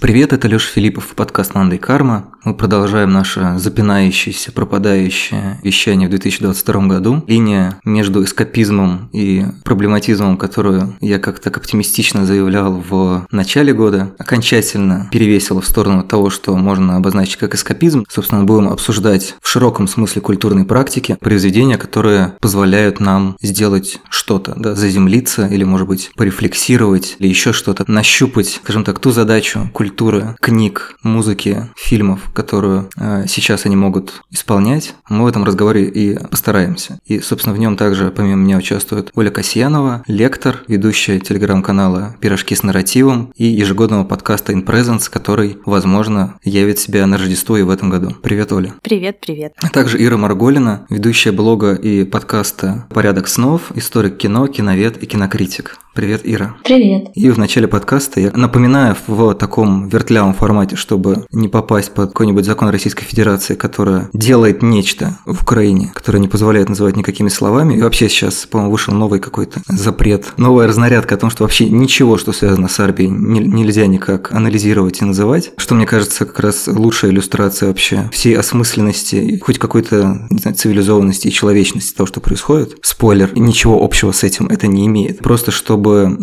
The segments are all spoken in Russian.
Привет, это Лёша Филиппов, подкаст «Мандай Карма». Мы продолжаем наше запинающееся, пропадающее вещание в 2022 году. Линия между эскапизмом и проблематизмом, которую я как-то так оптимистично заявлял в начале года, окончательно перевесила в сторону того, что можно обозначить как эскапизм. Собственно, будем обсуждать в широком смысле культурной практики произведения, которые позволяют нам сделать что-то, да, заземлиться или, может быть, порефлексировать или еще что-то, нащупать, скажем так, ту задачу культуры, книг, музыки, фильмов, которую э, сейчас они могут исполнять, мы в этом разговоре и постараемся. И, собственно, в нем также помимо меня участвует Оля Касьянова, лектор, ведущая телеграм-канала «Пирожки с нарративом» и ежегодного подкаста «In Presence», который, возможно, явит себя на Рождество и в этом году. Привет, Оля. Привет, привет. А также Ира Марголина, ведущая блога и подкаста «Порядок снов», историк кино, киновед и кинокритик. Привет, Ира. Привет. И в начале подкаста я напоминаю в таком вертлявом формате, чтобы не попасть под какой-нибудь закон Российской Федерации, которая делает нечто в Украине, которое не позволяет называть никакими словами. И вообще сейчас, по-моему, вышел новый какой-то запрет, новая разнарядка о том, что вообще ничего, что связано с Арбией, нельзя никак анализировать и называть. Что мне кажется как раз лучшая иллюстрация вообще всей осмысленности, хоть какой-то, не знаю, цивилизованности и человечности того, что происходит. Спойлер, ничего общего с этим это не имеет. Просто чтобы чтобы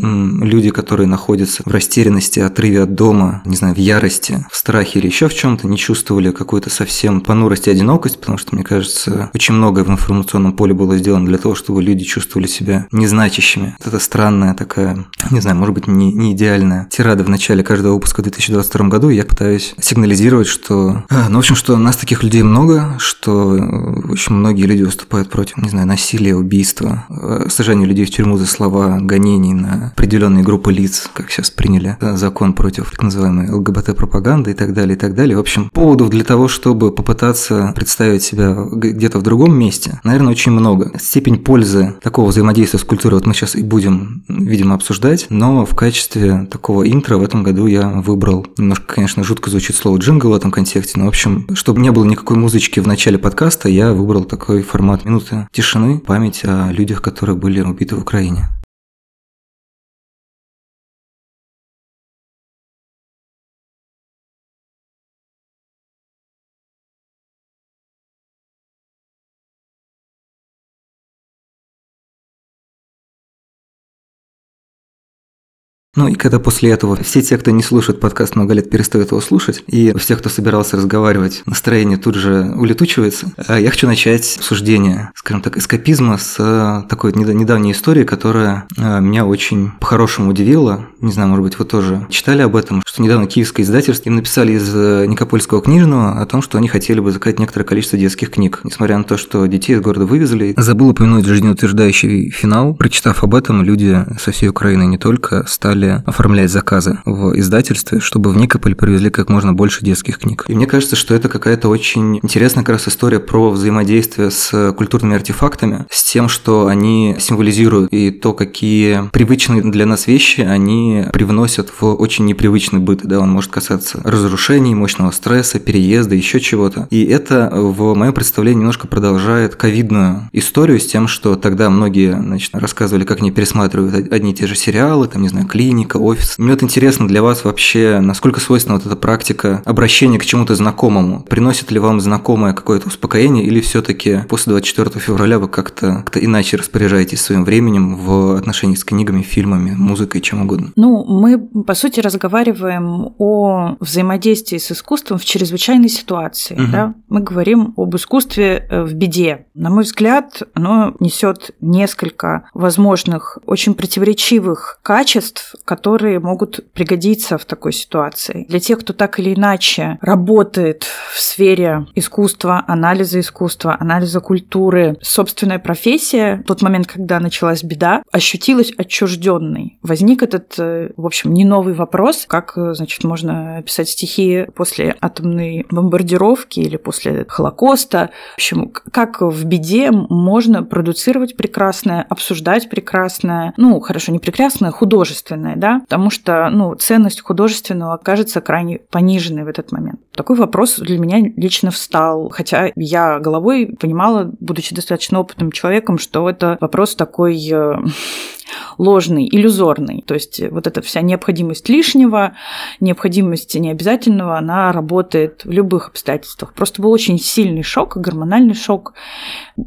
люди, которые находятся в растерянности, отрыве от дома, не знаю, в ярости, в страхе или еще в чем-то, не чувствовали какую-то совсем понурость и одинокость, потому что, мне кажется, очень многое в информационном поле было сделано для того, чтобы люди чувствовали себя незначащими. Это странная такая, не знаю, может быть, не, не идеальная тирада в начале каждого выпуска в 2022 году. Я пытаюсь сигнализировать, что... А, ну, в общем, что нас таких людей много, что очень многие люди выступают против, не знаю, насилия, убийства, э, сажания людей в тюрьму за слова, нападений на определенные группы лиц, как сейчас приняли закон против так называемой ЛГБТ-пропаганды и так далее, и так далее. В общем, поводов для того, чтобы попытаться представить себя где-то в другом месте, наверное, очень много. Степень пользы такого взаимодействия с культурой вот мы сейчас и будем, видимо, обсуждать, но в качестве такого интро в этом году я выбрал, немножко, конечно, жутко звучит слово джингл в этом контексте, но, в общем, чтобы не было никакой музычки в начале подкаста, я выбрал такой формат минуты тишины, память о людях, которые были убиты в Украине. Ну и когда после этого все те, кто не слушает подкаст много лет, перестают его слушать, и у всех, кто собирался разговаривать, настроение тут же улетучивается, а я хочу начать обсуждение, скажем так, эскапизма с э, такой недавней историей, которая э, меня очень по-хорошему удивила. Не знаю, может быть, вы тоже читали об этом, что недавно киевское издательство им написали из э, Никопольского книжного о том, что они хотели бы заказать некоторое количество детских книг, несмотря на то, что детей из города вывезли. Забыл упомянуть жизнеутверждающий финал. Прочитав об этом, люди со всей Украины не только стали стали оформлять заказы в издательстве, чтобы в Никополь привезли как можно больше детских книг. И мне кажется, что это какая-то очень интересная как раз история про взаимодействие с культурными артефактами, с тем, что они символизируют и то, какие привычные для нас вещи они привносят в очень непривычный быт. Да, он может касаться разрушений, мощного стресса, переезда, еще чего-то. И это в моем представлении немножко продолжает ковидную историю с тем, что тогда многие значит, рассказывали, как они пересматривают одни и те же сериалы, там, не знаю, клиники, клиника, офис. Мне вот интересно для вас вообще, насколько свойственна вот эта практика обращения к чему-то знакомому. Приносит ли вам знакомое какое-то успокоение или все-таки после 24 февраля вы как-то как иначе распоряжаетесь своим временем в отношении с книгами, фильмами, музыкой, чем угодно? Ну, мы, по сути, разговариваем о взаимодействии с искусством в чрезвычайной ситуации. Угу. Да? Мы говорим об искусстве э, в беде. На мой взгляд, оно несет несколько возможных, очень противоречивых качеств, которые могут пригодиться в такой ситуации. Для тех, кто так или иначе работает в сфере искусства, анализа искусства, анализа культуры, собственная профессия, в тот момент, когда началась беда, ощутилась отчужденной. Возник этот, э, в общем, не новый вопрос, как, э, значит, можно писать стихи после атомной бомбардировки или после Холокоста. В общем, как в беде можно продуцировать прекрасное, обсуждать прекрасное, ну, хорошо, не прекрасное, художественное, да, потому что, ну, ценность художественного кажется крайне пониженной в этот момент. Такой вопрос для меня лично встал, хотя я головой понимала, будучи достаточно опытным человеком, что это вопрос такой э, ложный, иллюзорный. То есть вот эта вся необходимость лишнего, необходимость необязательного, она работает в любых обстоятельствах. Просто был очень сильный шок, гормональный шок.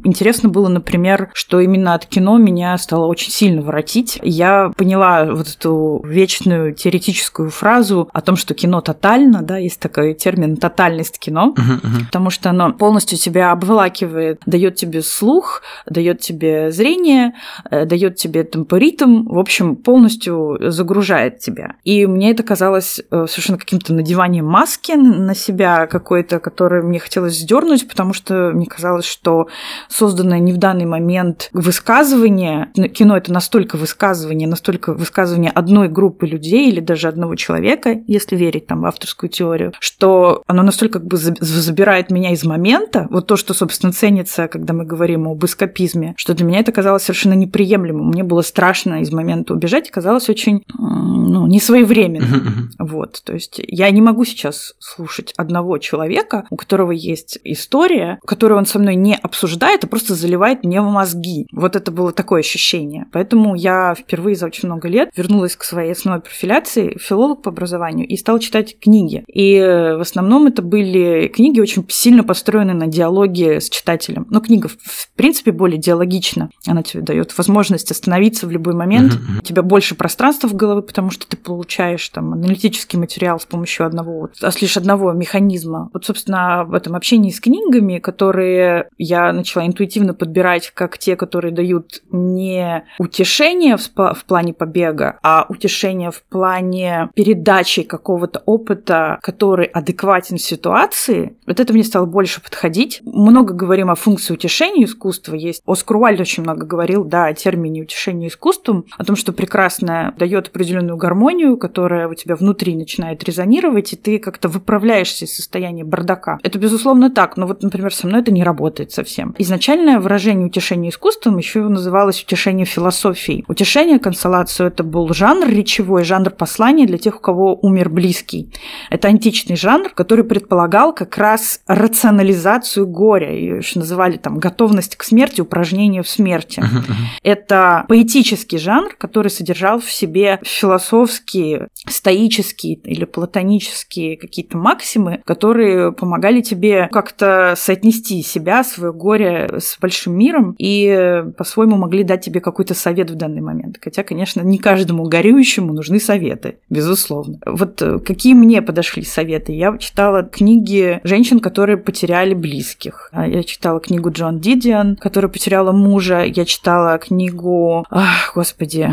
Интересно было, например, что именно от кино меня стало очень сильно воротить. Я поняла вот эту вечную теоретическую фразу о том, что кино тотально, да, есть такой термин тотальность кино, uh-huh, uh-huh. потому что оно полностью тебя обволакивает, дает тебе слух, дает тебе зрение, э, дает тебе темпоритм, в общем, полностью загружает тебя. И мне это казалось э, совершенно каким-то надеванием маски на себя какой-то, который мне хотелось сдернуть, потому что мне казалось, что созданное не в данный момент высказывание, кино это настолько высказывание, настолько высказывание одной группы людей или даже одного человека, если верить там в авторскую теорию, что оно настолько как бы забирает меня из момента, вот то, что, собственно, ценится, когда мы говорим об эскапизме, что для меня это казалось совершенно неприемлемым. Мне было страшно из момента убежать, казалось очень ну, несвоевременно. Вот, то есть я не могу сейчас слушать одного человека, у которого есть история, которую он со мной не обсуждает, а просто заливает мне в мозги. Вот это было такое ощущение. Поэтому я впервые за очень много лет вернулась к своей основной профиляции, филолог по образованию, и стала читать книги. И в основном это были книги очень сильно построены на диалоге с читателем. Но книга, в принципе, более диалогична. Она тебе дает возможность остановиться в любой момент. Uh-huh. У тебя больше пространства в голове, потому что ты получаешь там аналитический материал с помощью одного, вот, лишь одного механизма. Вот, собственно, в этом общении с книгами, которые я начала интуитивно подбирать как те, которые дают не утешение в, в плане побега, а утешение в плане передачи какого-то опыта, который адекватен ситуации, вот это мне стало больше подходить. Много говорим о функции утешения искусства. Есть Оскар Уальд очень много говорил, да, о термине утешения искусством, о том, что прекрасное дает определенную гармонию, которая у тебя внутри начинает резонировать, и ты как-то выправляешься из состояния бардака. Это, безусловно, так, но вот, например, со мной это не работает совсем. Изначальное выражение утешения искусством еще называлось утешение философией. Утешение, консолацию – это был жанр речевой, жанр послания для тех, у кого умер близкий. Это античный жанр, который предполагал как раз рационализацию горя, ее еще называли там готовность к смерти, упражнение в смерти. Это поэтический жанр, который содержал в себе философские, стоические или платонические какие-то максимы, которые помогали тебе как-то соотнести себя, свое горе с большим миром и по-своему могли дать тебе какой-то совет в данный момент. Хотя, конечно, не каждому горюющему нужны советы, безусловно. Вот э, какие мне подошли советы? Я читала книги женщин, которые потеряли близких. А, я читала книгу Джон Дидиан, которая потеряла мужа. Я читала книгу, господи,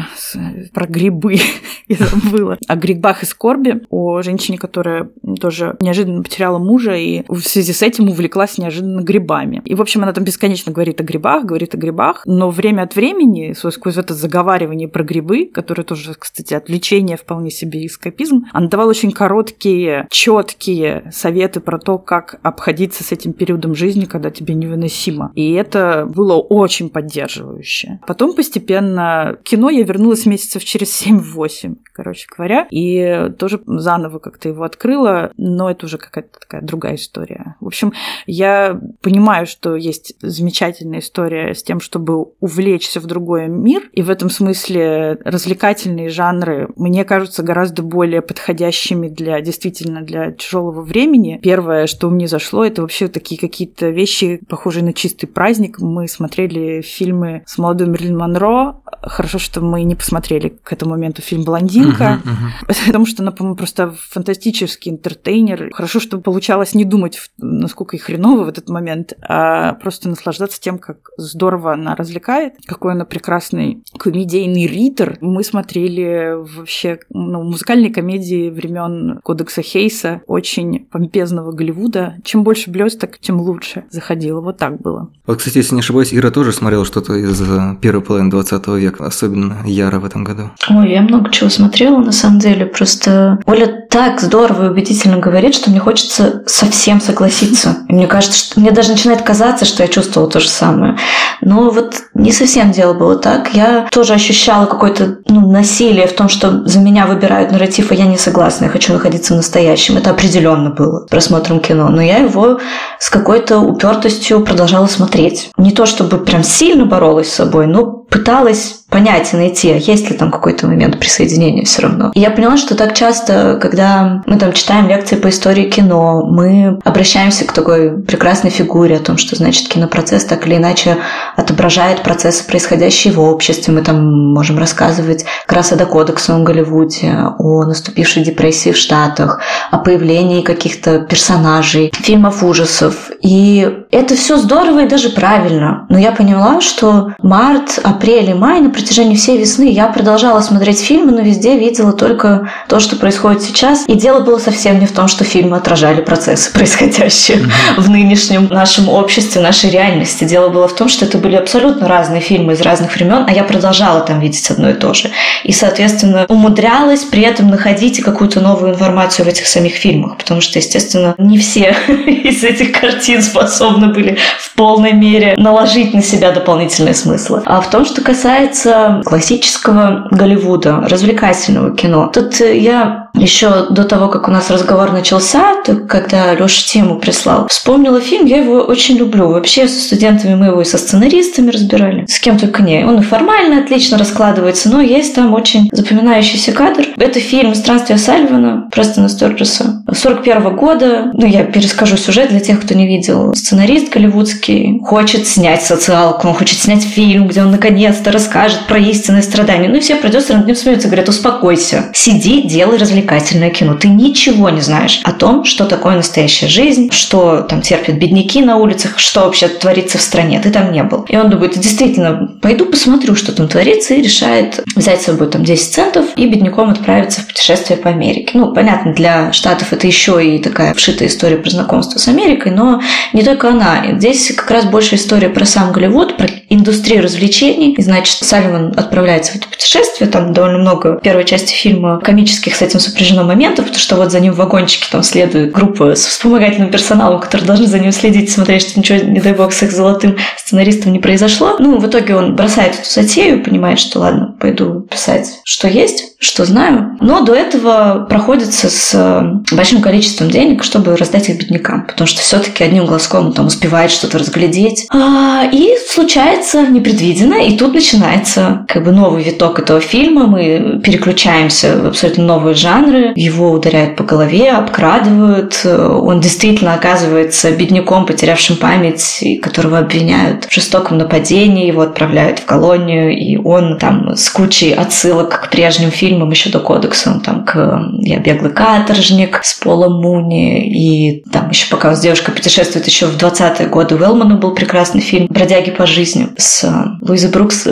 про грибы. Я забыла. О грибах и скорби. О женщине, которая тоже неожиданно потеряла мужа и в связи с этим увлеклась неожиданно грибами. И, в общем, она там бесконечно говорит о грибах, говорит о грибах, но время от времени, сквозь это заговаривание про грибы, которое тоже, кстати, отвлечение вполне себе эскапизм, она давала очень короткие, четкие советы про то, как обходиться с этим периодом жизни, когда тебе невыносимо. И это было очень поддерживающе. Потом постепенно к кино я вернулась месяцев через 7-8, короче говоря, и тоже заново как-то его открыла, но это уже какая-то такая другая история. В общем, я понимаю, что есть замечательная история с тем, чтобы увлечься в другой мир, и в этом смысле развлекательные жанры мне кажутся гораздо более подходящими для действительно для тяжелого времени. Первое, что мне зашло, это вообще такие какие-то вещи, похожие на чистый праздник. Мы смотрели фильмы с молодой Мерлин Монро. Хорошо, что мы не посмотрели к этому моменту фильм «Блондинка», uh-huh, uh-huh. потому что она, по-моему, просто фантастический интертейнер. Хорошо, что получалось не думать, насколько и хреново в этот момент, а просто наслаждаться тем, как здорово она развлекает, какой она прекрасный комедийный ритер. Мы смотрели вообще ну, музыкальные комедии времен Кодекса Хейса, очень помпезного Голливуда. Чем больше блесток, тем лучше заходило. Вот так было. Вот, кстати, если не ошибаюсь, Ира тоже смотрела что-то из э, первой половины 20 века, особенно Яра в этом году. Ой, я много чего смотрела, на самом деле. Просто Оля так здорово и убедительно говорит, что мне хочется совсем согласиться. И мне кажется, что мне даже начинает казаться, что я чувствовала то же самое. Но вот не совсем дело было так. Я тоже ощущала какое-то ну, насилие в том, что за меня выбирают нарратив, а я не согласна. Я хочу находиться в настоящем. Это определенно было просмотром кино. Но я его с какой-то упертостью продолжала смотреть. Не то чтобы прям сильно боролась с собой, но пыталась понять и найти, а есть ли там какой-то момент присоединения все равно. И я поняла, что так часто, когда мы там читаем лекции по истории кино, мы обращаемся к такой прекрасной фигуре о том, что значит кинопроцесс так или иначе отображает процессы, происходящие в обществе. Мы там можем рассказывать как раз о докодексовом Голливуде, о наступившей депрессии в Штатах, о появлении каких-то персонажей, фильмов ужасов. И это все здорово и даже правильно. Но я поняла, что март, апрель и май на протяжении всей весны я продолжала смотреть фильмы, но везде видела только то, что происходит сейчас. И дело было совсем не в том, что фильмы отражали процессы, происходящие mm-hmm. в нынешнем нашем обществе, нашей реальности. Дело было в том, что это были абсолютно разные фильмы из разных времен, а я продолжала там видеть одно и то же. И, соответственно, умудрялась при этом находить какую-то новую информацию в этих самих фильмах, потому что, естественно, не все из этих картин способны были в полной мере наложить на себя дополнительные смыслы. А в том, что касается классического Голливуда, развлекательного кино, тут я еще до того, как у нас разговор начался, когда Леша тему прислал, вспомнила фильм, я его очень люблю. Вообще со студентами мы его и со сценаристами разбирали, с кем только не. Он и формально отлично раскладывается, но есть там очень запоминающийся кадр. Это фильм «Странствие Сальвана», Престона Сторджеса, 41 года. Ну, я перескажу сюжет для тех, кто не видел. Сценарист голливудский хочет снять социалку, он хочет снять фильм, где он наконец-то расскажет про истинные страдания. Ну и все продюсеры над ним смеются, говорят, успокойся, сиди, делай развлекательное кино. Ты ничего не знаешь о том, что такое настоящая жизнь, что там терпят бедняки на улицах, что вообще творится в стране. Ты там не был. И он думает, действительно, пойду посмотрю, что там творится, и решает взять с собой там 10 центов и бедняком отправиться в путешествие по Америке. Ну, понятно, для Штатов это еще и такая вшитая история про знакомство с Америкой, но не только она. Здесь как раз больше история про сам Голливуд, про индустрию развлечений. И, значит, Салливан отправляется в это путешествие. Там довольно много первой части фильма комических с этим сопряжено моментов, потому что вот за ним в вагончике там следует группа с вспомогательным персоналом, которые должны за ним следить, смотреть, что ничего, не дай бог, с их золотым сценаристом не произошло. Ну, в итоге он бросает эту затею, понимает, что ладно, пойду писать, что есть, что знаю. Но до этого проходится с э, большим количеством денег, чтобы раздать их беднякам, потому что все-таки одним глазком он там успевает что-то разглядеть. А, и случается непредвиденно, и тут начинается как бы новый виток этого фильма. Мы переключаемся в абсолютно новые жанры. Его ударяют по голове, обкрадывают. Он действительно оказывается бедняком, потерявшим память, которого обвиняют в жестоком нападении, его отправляют в колонию, и он там с кучей отсылок к прежним фильмам еще до кодекса, он там к «Я беглый каторжник» с Полом Муни, и там еще пока он с девушкой путешествует еще в 20-е годы у Элмана был прекрасный фильм «Бродяги по жизни» с Луизой Брукс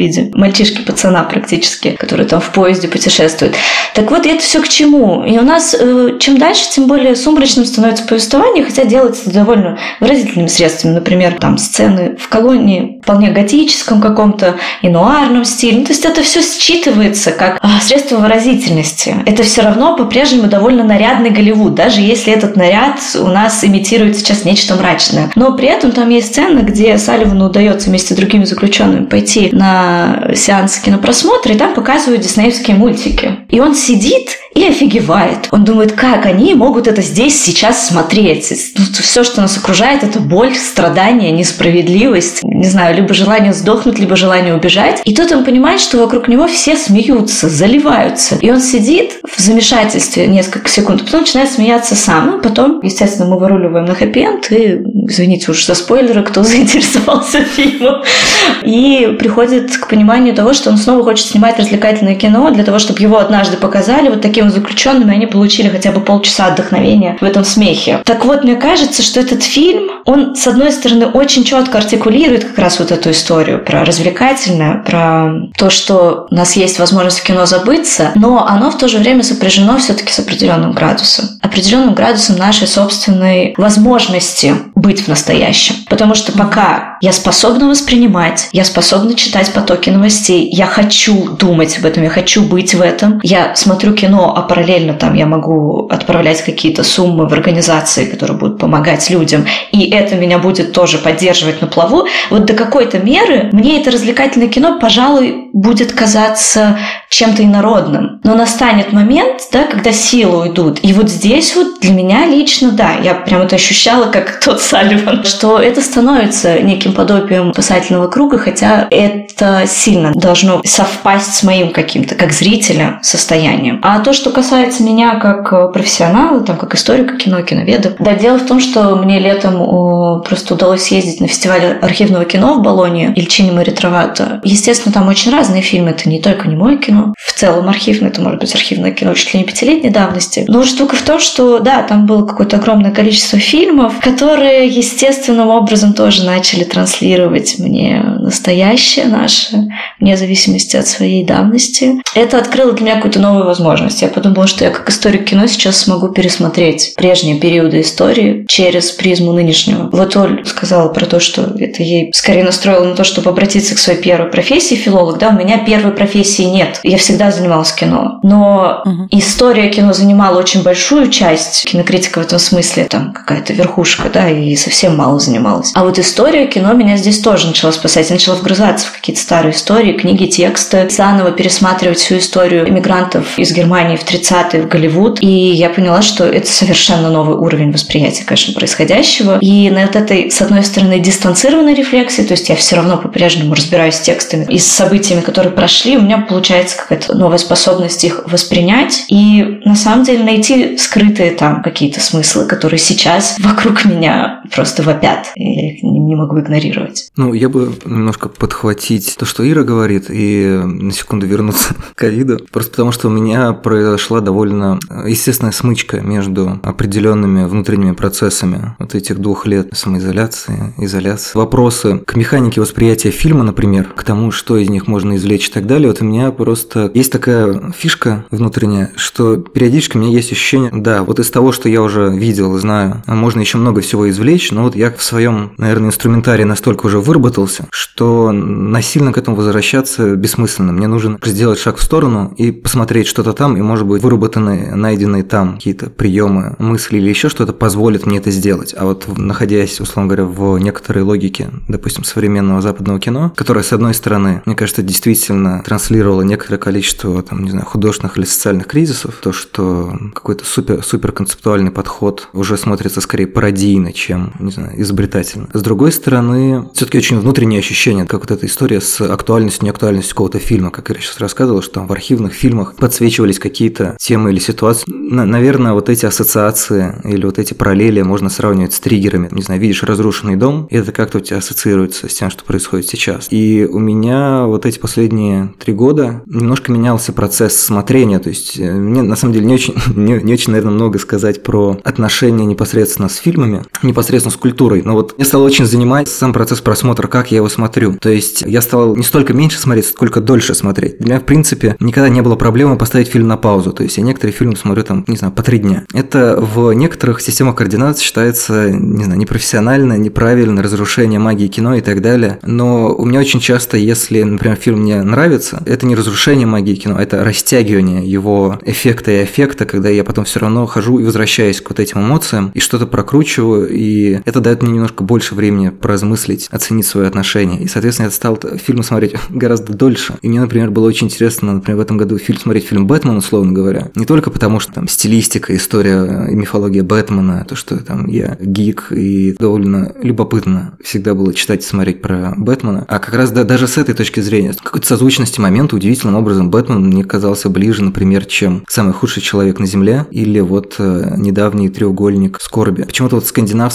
виде мальчишки-пацана практически, который там в поезде путешествует. Так вот, это все к чему? И у нас э, чем дальше, тем более сумрачным становится повествование, хотя делается довольно выразительными средствами. Например, там сцены в колонии вполне готическом каком-то и нуарном стиле. Ну, то есть это все считывается как а, средство выразительности. Это все равно по-прежнему довольно нарядный Голливуд, даже если этот наряд у нас имитирует сейчас нечто мрачное. Но при этом там есть сцена, где Салливану удается вместе с другими заключенными пойти на сеанс кинопросмотра, и там показывают диснеевские мультики. И он сидит и офигевает. Он думает, как они могут это здесь сейчас смотреть. Ну, все, что нас окружает, это боль, страдания, несправедливость, не знаю, либо желание сдохнуть, либо желание убежать. И тут он понимает, что вокруг него все смеются, заливаются. И он сидит в замешательстве несколько секунд, потом начинает смеяться сам. И потом, естественно, мы выруливаем на хэппи-энд, и, извините уж за спойлеры, кто заинтересовался фильмом, и приходит к пониманию того, что он снова хочет снимать развлекательное кино для того, чтобы его однажды показали вот таким заключенными, они получили хотя бы полчаса отдохновения в этом смехе. Так вот, мне кажется, что этот фильм, он, с одной стороны, очень четко артикулирует как раз вот эту историю про развлекательное, про то, что у нас есть возможность в кино забыться, но оно в то же время сопряжено все-таки с определенным градусом. Определенным градусом нашей собственной возможности быть в настоящем. Потому что пока я способна воспринимать, я способна читать потоки новостей, я хочу думать об этом, я хочу быть в этом, я смотрю кино, а параллельно там я могу отправлять какие-то суммы в организации, которые будут помогать людям, и это меня будет тоже поддерживать на плаву, вот до какой-то меры мне это развлекательное кино, пожалуй, будет казаться чем-то инородным. Но настанет момент, да, когда силы уйдут. И вот здесь вот для меня лично, да, я прям это ощущала, как тот Салливан, что это становится неким подобием спасательного круга, хотя это сильно должно совпасть с моим каким-то, как зрителя, состоянием. А то, что касается меня как профессионала, там, как историка кино, киноведа, да, дело в том, что мне летом просто удалось съездить на фестиваль архивного кино в Болоне, Ильчини Маритровато. Естественно, там очень разные фильмы, это не только не мое кино, в целом архивное, это может быть архивное кино чуть ли не пятилетней давности. Но штука в том, что да, там было какое-то огромное количество фильмов, которые естественным образом тоже начали транслировать мне настоящее наше, вне зависимости от своей давности. Это открыло для меня какую-то новую возможность. Я подумала, что я как историк кино сейчас смогу пересмотреть прежние периоды истории через призму нынешнего. Вот Оль сказала про то, что это ей скорее настроило на то, чтобы обратиться к своей первой профессии филолог. Да, у меня первой профессии нет. Я всегда занималась кино. Но угу. история кино занимала очень большую часть. Кинокритика в этом смысле там какая-то верхушка, да, и совсем мало занималась. А вот история кино меня здесь тоже начала спасать. Я начала вгрызаться в какие-то старые истории, книги, тексты, заново пересматривать всю историю иммигрантов из Германии в 30-е в Голливуд. И я поняла, что это совершенно новый уровень восприятия, конечно, происходящего. И на вот этой, с одной стороны, дистанцированной рефлексии, то есть я все равно по-прежнему разбираюсь с текстами и с событиями, которые прошли, у меня получается какая-то новая способность их воспринять и на самом деле найти скрытые там какие-то смыслы, которые сейчас вокруг меня просто вопят. И я их не, могу игнорировать. Ну, я бы немножко подхватить то, что Ира говорит, и на секунду вернуться к ковиду. Просто потому, что у меня произошла довольно естественная смычка между определенными внутренними процессами вот этих двух лет самоизоляции, изоляции. Вопросы к механике восприятия фильма, например, к тому, что из них можно извлечь и так далее. Вот у меня просто есть такая фишка внутренняя, что периодически у меня есть ощущение, да, вот из того, что я уже видел, знаю, можно еще много всего извлечь, но вот я в своем, наверное, инструментарии настолько уже выработался, что насильно к этому возвращаться бессмысленно. Мне нужно сделать шаг в сторону и посмотреть что-то там, и, может быть, выработанные, найденные там какие-то приемы, мысли или еще что-то позволит мне это сделать. А вот находясь, условно говоря, в некоторой логике, допустим, современного западного кино, которое, с одной стороны, мне кажется, действительно транслировало некоторое количество, там, не знаю, художественных или социальных кризисов, то, что какой-то супер, супер концептуальный подход уже смотрится скорее пародийно, чем, не знаю, изобретательно. С другой стороны, все-таки очень внутреннее ощущение, как вот эта история с актуальностью, неактуальностью какого-то фильма, как я сейчас рассказывал, что там в архивных фильмах подсвечивались какие-то темы или ситуации. Наверное, вот эти ассоциации или вот эти параллели можно сравнивать с триггерами. Не знаю, видишь разрушенный дом, и это как-то у тебя ассоциируется с тем, что происходит сейчас. И у меня вот эти последние три года немножко менялся процесс смотрения, то есть э, мне на самом деле не очень, не, не очень, наверное, много сказать про отношения непосредственно с фильмами, непосредственно с культурой, но вот мне стало очень занимать сам процесс просмотра, как я его смотрю. То есть я стал не столько меньше смотреть, сколько дольше смотреть. Для меня, в принципе, никогда не было проблемы поставить фильм на паузу. То есть я некоторые фильмы смотрю там, не знаю, по три дня. Это в некоторых системах координат считается, не знаю, непрофессионально, неправильно, разрушение магии кино и так далее. Но у меня очень часто, если, например, фильм мне нравится, это не разрушение магии кино, это растягивание его эффекта и эффекта, когда я потом все равно хожу и возвращаюсь к вот этим эмоциям и что-то прокручиваю, и это дает мне немножко больше времени поразмыслить, оценить свои отношения. И, соответственно, я стал фильмы смотреть гораздо дольше. И мне, например, было очень интересно, например, в этом году фильм смотреть фильм «Бэтмен», условно говоря. Не только потому, что там стилистика, история и мифология Бэтмена, то, что там я гик и довольно любопытно всегда было читать и смотреть про Бэтмена, а как раз да, даже с этой точки зрения, какой-то созвучности момента удивительным образом Бэтмен мне казался ближе, например, чем самый худший человек на Земле или вот э, недавний треугольник скорби. Почему-то вот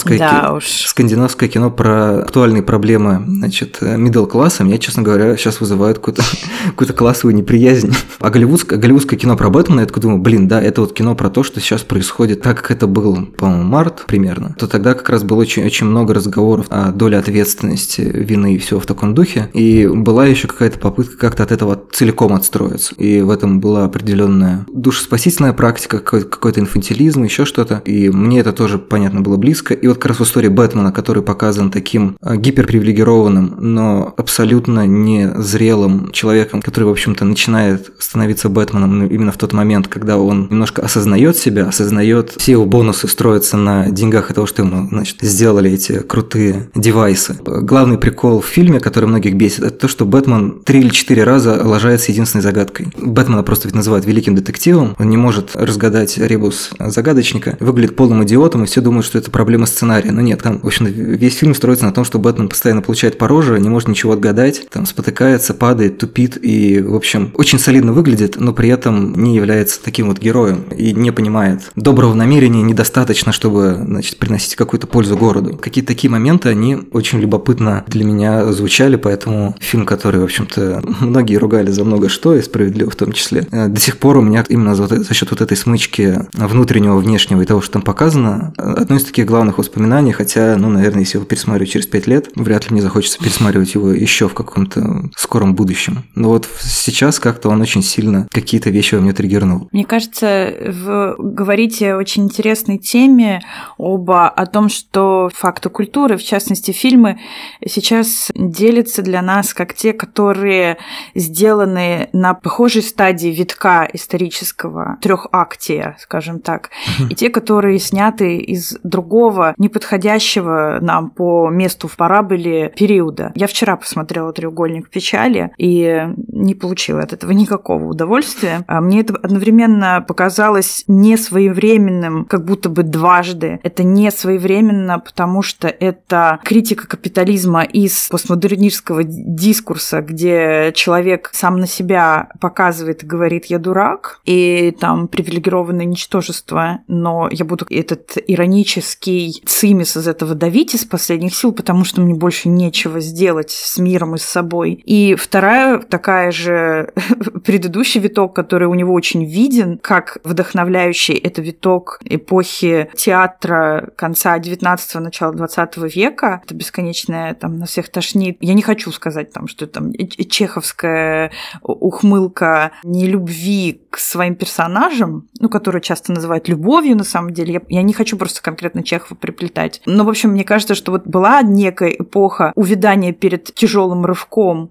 скандинавское, да ки... уж. скандинавское кино про актуальные проблемы, значит, middle класса меня, честно говоря, сейчас вызывает какую-то какую классовую неприязнь. А голливудское, голливудское кино про Бэтмена, я такой думаю, блин, да, это вот кино про то, что сейчас происходит, так как это был, по-моему, март примерно, то тогда как раз было очень, очень много разговоров о доле ответственности, вины и всего в таком духе. И была еще какая-то попытка как-то от этого целиком отстроиться. И в этом была определенная душеспасительная практика, какой-то, какой-то инфантилизм, еще что-то. И мне это тоже, понятно, было близко. И вот как раз в истории Бэтмена, который показан таким а, гиперпривилегированным, но абсолютно незрелым человеком, который, в общем-то, начинает становиться Бэтменом именно в тот момент, когда он немножко осознает себя, осознает все его бонусы строятся на деньгах и того, что ему, значит, сделали эти крутые девайсы. Главный прикол в фильме, который многих бесит, это то, что Бэтмен три или четыре раза ложается единственной загадкой. Бэтмена просто ведь называют великим детективом, он не может разгадать ребус загадочника, выглядит полным идиотом, и все думают, что это проблема сценария сценария. Но нет, там, в общем, весь фильм строится на том, что Бэтмен постоянно получает по роже, не может ничего отгадать, там спотыкается, падает, тупит и, в общем, очень солидно выглядит, но при этом не является таким вот героем и не понимает. Доброго намерения недостаточно, чтобы, значит, приносить какую-то пользу городу. Какие-то такие моменты, они очень любопытно для меня звучали, поэтому фильм, который, в общем-то, многие ругали за много что, и справедливо в том числе, э, до сих пор у меня именно за, за счет вот этой смычки внутреннего, внешнего и того, что там показано, одно из таких главных воспоминаний, хотя, ну, наверное, если его пересматривать через пять лет, вряд ли мне захочется пересматривать его еще в каком-то скором будущем. Но вот сейчас как-то он очень сильно какие-то вещи во мне триггернул. Мне кажется, вы говорите о очень интересной теме оба о том, что факты культуры, в частности фильмы, сейчас делятся для нас как те, которые сделаны на похожей стадии витка исторического, трехактия, скажем так, и те, которые сняты из другого, неподходящего нам по месту в параболе периода. Я вчера посмотрела «Треугольник печали» и не получила от этого никакого удовольствия. А мне это одновременно показалось не своевременным, как будто бы дважды. Это не своевременно, потому что это критика капитализма из постмодернистского дискурса, где человек сам на себя показывает и говорит «я дурак», и там привилегированное ничтожество, но я буду этот иронический цимис из этого давить из последних сил, потому что мне больше нечего сделать с миром и с собой. И вторая такая же предыдущий виток, который у него очень виден, как вдохновляющий, это виток эпохи театра конца 19-го, начала 20 века. Это бесконечное, там, на всех тошнит. Я не хочу сказать, там, что там чеховская ухмылка нелюбви к своим персонажам, ну, которые часто называют любовью, на самом деле. Я, я не хочу просто конкретно Чехова приплетать. Но, в общем, мне кажется, что вот была некая эпоха увядания перед тяжелым рывком,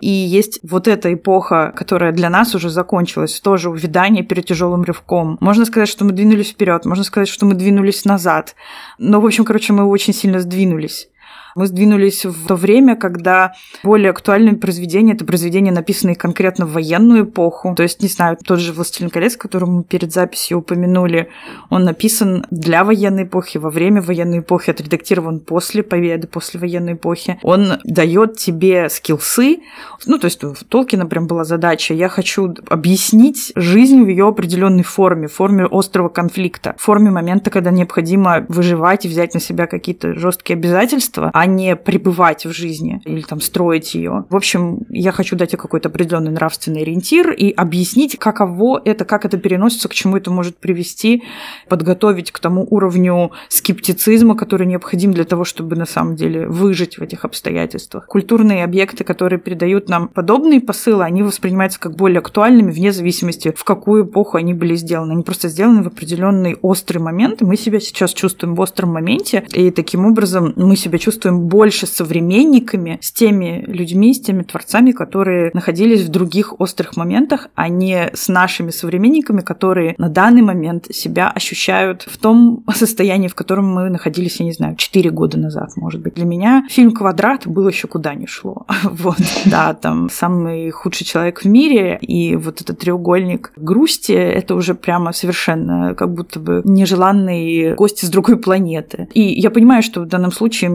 и есть вот эта эпоха, которая для нас уже закончилась, тоже увядание перед тяжелым рывком. Можно сказать, что мы двинулись вперед, можно сказать, что мы двинулись назад. Но, в общем, короче, мы очень сильно сдвинулись. Мы сдвинулись в то время, когда более актуальные произведения — это произведения, написанные конкретно в военную эпоху. То есть, не знаю, тот же «Властелин колец», который мы перед записью упомянули, он написан для военной эпохи, во время военной эпохи, отредактирован после победы, после военной эпохи. Он дает тебе скилсы. Ну, то есть у Толкина прям была задача, я хочу объяснить жизнь в ее определенной форме, форме острого конфликта, форме момента, когда необходимо выживать и взять на себя какие-то жесткие обязательства, а не пребывать в жизни или там строить ее. В общем, я хочу дать ей какой-то определенный нравственный ориентир и объяснить, каково это, как это переносится, к чему это может привести, подготовить к тому уровню скептицизма, который необходим для того, чтобы на самом деле выжить в этих обстоятельствах. Культурные объекты, которые передают нам подобные посылы, они воспринимаются как более актуальными вне зависимости, в какую эпоху они были сделаны. Они просто сделаны в определенный острый момент, и мы себя сейчас чувствуем в остром моменте, и таким образом мы себя чувствуем больше современниками, с теми людьми, с теми творцами, которые находились в других острых моментах, а не с нашими современниками, которые на данный момент себя ощущают в том состоянии, в котором мы находились, я не знаю, 4 года назад, может быть. Для меня фильм «Квадрат» был еще куда ни шло. Вот, да, там самый худший человек в мире, и вот этот треугольник грусти, это уже прямо совершенно как будто бы нежеланные гости с другой планеты. И я понимаю, что в данном случае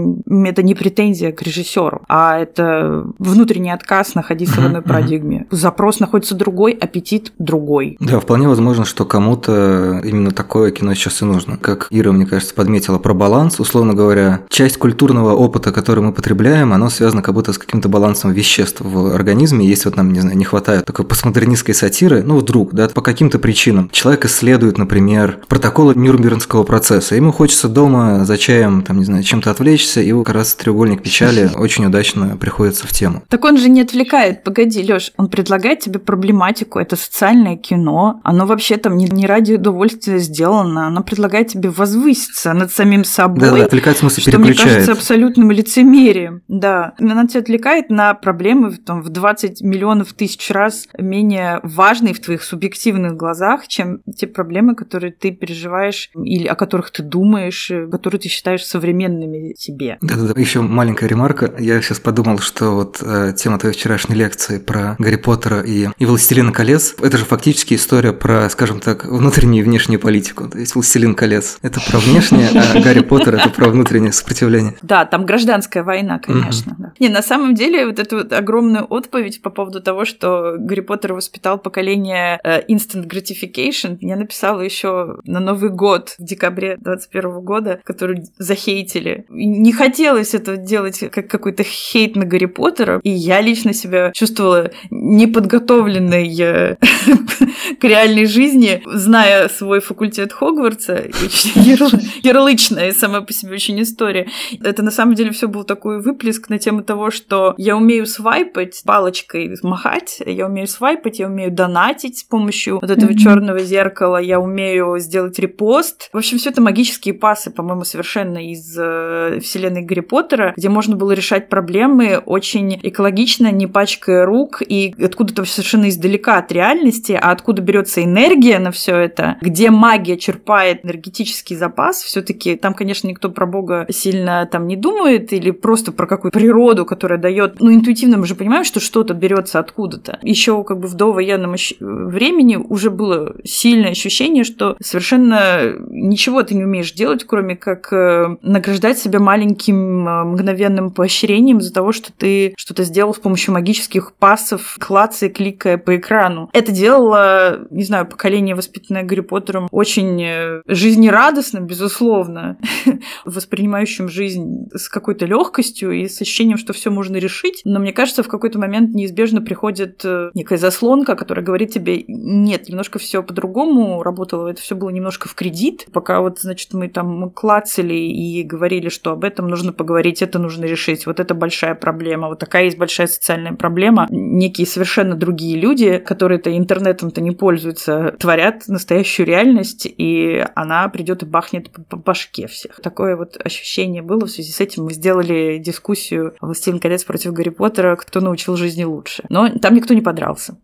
это не претензия к режиссеру, а это внутренний отказ находиться в одной парадигме. Запрос находится другой, аппетит другой. Да, вполне возможно, что кому-то именно такое кино сейчас и нужно. Как Ира, мне кажется, подметила про баланс. Условно говоря, часть культурного опыта, который мы потребляем, оно связано как будто с каким-то балансом веществ в организме. Если вот нам, не знаю, не хватает такой постмодернистской сатиры, ну вдруг, да, по каким-то причинам. Человек исследует, например, протоколы Нюрнбергского процесса. Ему хочется дома за чаем, там, не знаю, чем-то отвлечься, и как раз треугольник печали очень удачно приходится в тему. Так он же не отвлекает. Погоди, Лёш, он предлагает тебе проблематику. Это социальное кино. Оно вообще там не, не ради удовольствия сделано. Оно предлагает тебе возвыситься над самим собой. Да, да, отвлекает, в смысле, что, мне кажется, абсолютным лицемерием. Да. Она тебя отвлекает на проблемы там, в 20 миллионов тысяч раз менее важные в твоих субъективных глазах, чем те проблемы, которые ты переживаешь или о которых ты думаешь, которые ты считаешь современными тебе. Да, Еще маленькая ремарка. Я сейчас подумал, что вот э, тема твоей вчерашней лекции про Гарри Поттера и, и Властелина колец, это же фактически история про, скажем так, внутреннюю и внешнюю политику. То есть Властелин колец – это про внешнее, а Гарри Поттер – это про внутреннее сопротивление. Да, там гражданская война, конечно. Да. Не, на самом деле вот эту вот огромную отповедь по поводу того, что Гарри Поттер воспитал поколение э, instant gratification, я написала еще на Новый год в декабре 21 года, который захейтили. Не хотелось это делать как какой-то хейт на Гарри Поттера, и я лично себя чувствовала неподготовленной э, к реальной жизни, зная свой факультет Хогвартса, ярлычная сама по себе очень история. Это на самом деле все был такой выплеск на тему того, что я умею свайпать палочкой, махать, я умею свайпать, я умею донатить с помощью вот этого черного зеркала, я умею сделать репост. В общем, все это магические пасы, по-моему, совершенно из э, вселенной Гарри Поттера, где можно было решать проблемы очень экологично, не пачкая рук и откуда-то совершенно издалека от реальности, а откуда берется энергия на все это, где магия черпает энергетический запас, все-таки там, конечно, никто про Бога сильно там не думает или просто про какую-то природу, которая дает. Ну, интуитивно мы же понимаем, что что-то берется откуда-то. Еще как бы в довоенном времени уже было сильное ощущение, что совершенно ничего ты не умеешь делать, кроме как э, награждать себя маленьким э, мгновенным поощрением за того, что ты что-то сделал с помощью магических пассов, клацая, кликая по экрану. Это делало, не знаю, поколение, воспитанное Гарри Поттером, очень э, жизнерадостным, безусловно, воспринимающим жизнь с какой-то легкостью и с ощущением, что все можно решить. Но мне кажется, в какой-то момент неизбежно приходит некая заслонка, которая говорит тебе, нет, немножко все по-другому работало, это все было немножко в кредит, пока вот, значит, мы там клацали и говорили, что об этом нужно поговорить, это нужно решить, вот это большая проблема, вот такая есть большая социальная проблема. Некие совершенно другие люди, которые-то интернетом-то не пользуются, творят настоящую реальность, и она придет и бахнет по башке всех. Такое вот ощущение было. В связи с этим мы сделали дискуссию «Властелин колец против Гарри Поттера. Кто научил жизни лучше?». Но там никто не подрался.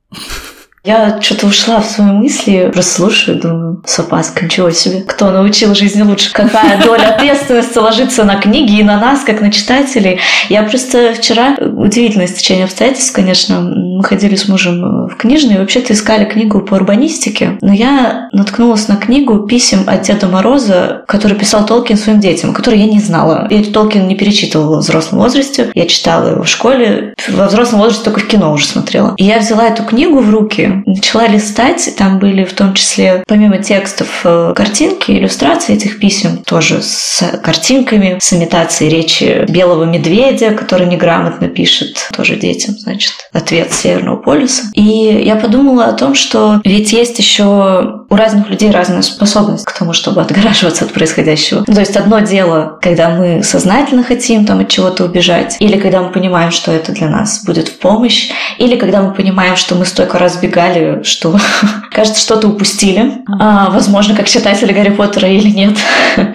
Я что-то ушла в свои мысли, просто слушаю, думаю, с опаской, ничего себе. Кто научил жизни лучше? Какая доля ответственности ложится на книги и на нас, как на читателей? Я просто вчера, удивительное стечение обстоятельств, конечно, мы ходили с мужем в книжный, и вообще-то искали книгу по урбанистике, но я наткнулась на книгу писем от Деда Мороза, который писал Толкин своим детям, который я не знала. Я Толкин не перечитывала в взрослом возрасте, я читала его в школе, во взрослом возрасте только в кино уже смотрела. И я взяла эту книгу в руки, начала листать, там были в том числе, помимо текстов, э, картинки, иллюстрации этих писем, тоже с картинками, с имитацией речи белого медведя, который неграмотно пишет тоже детям, значит, ответ Северного полюса. И я подумала о том, что ведь есть еще у разных людей разная способность к тому, чтобы отгораживаться от происходящего. То есть одно дело, когда мы сознательно хотим там от чего-то убежать, или когда мы понимаем, что это для нас будет в помощь, или когда мы понимаем, что мы столько раз бегали, что кажется, что-то упустили. А, возможно, как читатели Гарри Поттера или нет.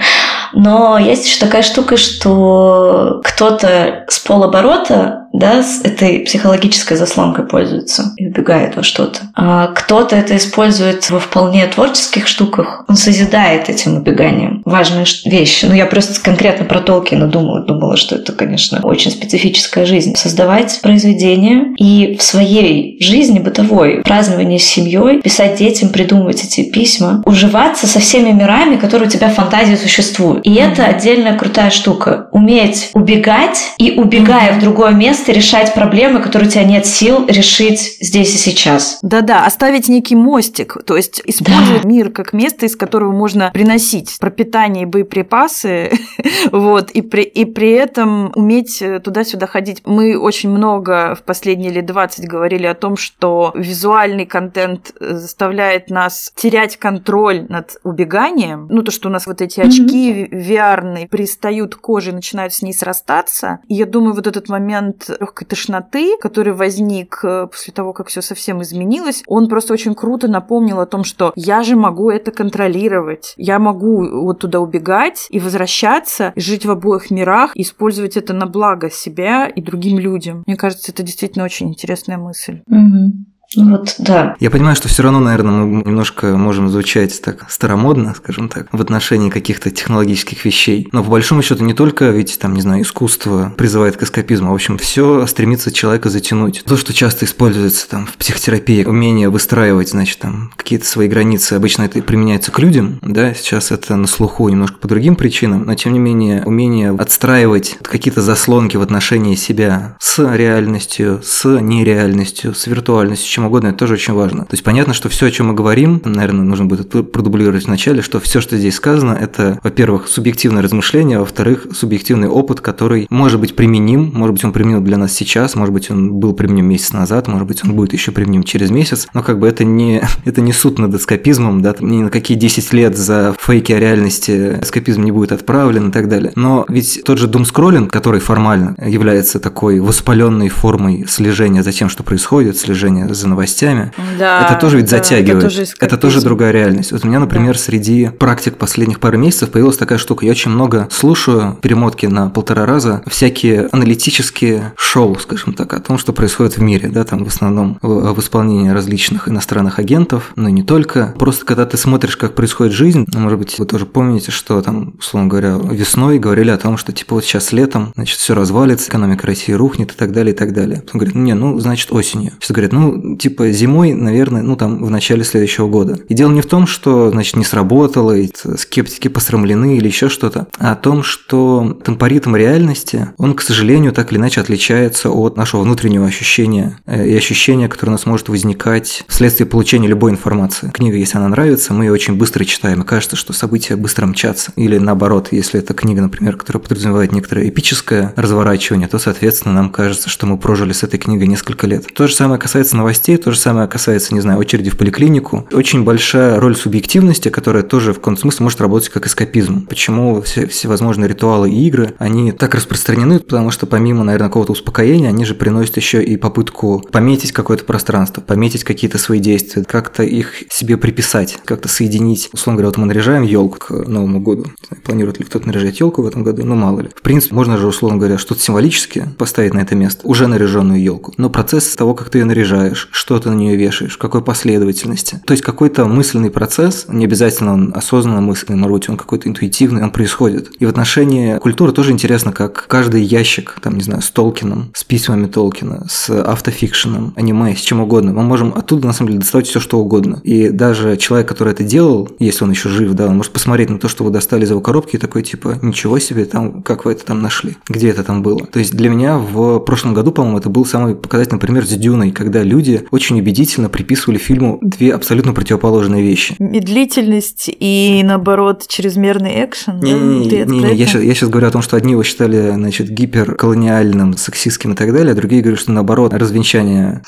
Но есть еще такая штука, что кто-то с полоборота да, с этой психологической заслонкой пользуется и убегает во что-то. А кто-то это использует во вполне творческих штуках. Он созидает этим убеганием. Важная вещь. Ну, я просто конкретно про Толкина думала. Думала, что это, конечно, очень специфическая жизнь. Создавать произведения и в своей жизни бытовой, празднование с семьей, писать детям, придумывать эти письма, уживаться со всеми мирами, которые у тебя в фантазии существуют. И это отдельная крутая штука. Уметь убегать и, убегая в другое место, место решать проблемы, которые у тебя нет сил решить здесь и сейчас. Да-да, оставить некий мостик, то есть использовать да. мир как место, из которого можно приносить пропитание и боеприпасы, вот, и при, и при этом уметь туда-сюда ходить. Мы очень много в последние лет 20 говорили о том, что визуальный контент заставляет нас терять контроль над убеганием. Ну, то, что у нас вот эти очки mm-hmm. VR пристают к коже, начинают с ней срастаться. И я думаю, вот этот момент легкой тошноты, который возник э, после того, как все совсем изменилось, он просто очень круто напомнил о том, что я же могу это контролировать. Я могу вот туда убегать и возвращаться, жить в обоих мирах, использовать это на благо себя и другим людям. Мне кажется, это действительно очень интересная мысль. Угу. Ну вот, да. Я понимаю, что все равно, наверное, мы немножко можем звучать так старомодно, скажем так, в отношении каких-то технологических вещей. Но по большому счету не только ведь там, не знаю, искусство призывает к эскапизму, в общем все стремится человека затянуть. То, что часто используется там в психотерапии, умение выстраивать, значит, там какие-то свои границы, обычно это применяется к людям, да, сейчас это на слуху немножко по другим причинам, но тем не менее умение отстраивать какие-то заслонки в отношении себя с реальностью, с нереальностью, с виртуальностью, чем угодно, это тоже очень важно. То есть понятно, что все, о чем мы говорим, наверное, нужно будет продублировать вначале, что все, что здесь сказано, это, во-первых, субъективное размышление, а во-вторых, субъективный опыт, который может быть применим, может быть, он применим для нас сейчас, может быть, он был применим месяц назад, может быть, он будет еще применим через месяц, но как бы это не, это не суд над эскапизмом, да, ни на какие 10 лет за фейки о реальности эскапизм не будет отправлен и так далее. Но ведь тот же думскроллинг, который формально является такой воспаленной формой слежения за тем, что происходит, слежения за новостями, да, это тоже ведь да, затягивает. Это тоже, это тоже другая реальность. Вот у меня, например, да. среди практик последних пары месяцев появилась такая штука. Я очень много слушаю перемотки на полтора раза, всякие аналитические шоу, скажем так, о том, что происходит в мире, да, там в основном в, в исполнении различных иностранных агентов, но не только. Просто когда ты смотришь, как происходит жизнь, может быть, вы тоже помните, что там, условно говоря, весной говорили о том, что типа вот сейчас летом, значит, все развалится, экономика России рухнет и так далее, и так далее. Потом говорят, не, ну, значит, осенью. Сейчас говорят, ну, типа зимой, наверное, ну, там, в начале следующего года. И дело не в том, что, значит, не сработало, и скептики посрамлены или еще что-то, а о том, что темпоритм реальности, он, к сожалению, так или иначе отличается от нашего внутреннего ощущения э, и ощущения, которое у нас может возникать вследствие получения любой информации. Книга, если она нравится, мы ее очень быстро читаем, и кажется, что события быстро мчатся. Или наоборот, если это книга, например, которая подразумевает некоторое эпическое разворачивание, то, соответственно, нам кажется, что мы прожили с этой книгой несколько лет. То же самое касается новостей, то же самое касается, не знаю, очереди в поликлинику. Очень большая роль субъективности, которая тоже в каком-то смысле может работать как эскапизм. Почему все, всевозможные ритуалы и игры, они так распространены, потому что помимо, наверное, какого-то успокоения, они же приносят еще и попытку пометить какое-то пространство, пометить какие-то свои действия, как-то их себе приписать, как-то соединить. Условно говоря, вот мы наряжаем елку к Новому году. Планирует ли кто-то наряжать елку в этом году? Ну, мало ли. В принципе, можно же, условно говоря, что-то символически поставить на это место, уже наряженную елку. Но процесс того, как ты ее наряжаешь, что ты на нее вешаешь, в какой последовательности. То есть какой-то мысленный процесс, не обязательно он осознанно мысленный, может быть, он какой-то интуитивный, он происходит. И в отношении культуры тоже интересно, как каждый ящик, там, не знаю, с Толкином, с письмами Толкина, с автофикшеном, аниме, с чем угодно, мы можем оттуда, на самом деле, доставать все, что угодно. И даже человек, который это делал, если он еще жив, да, он может посмотреть на то, что вы достали из его коробки, и такой, типа, ничего себе, там, как вы это там нашли, где это там было. То есть для меня в прошлом году, по-моему, это был самый показательный пример с Дюной, когда люди очень убедительно приписывали фильму две абсолютно противоположные вещи. Медлительность и, наоборот, чрезмерный экшен. Не, не, не, не, не я, сейчас, я сейчас говорю о том, что одни его считали, значит, гиперколониальным, сексистским и так далее, а другие говорят, что наоборот, развенчание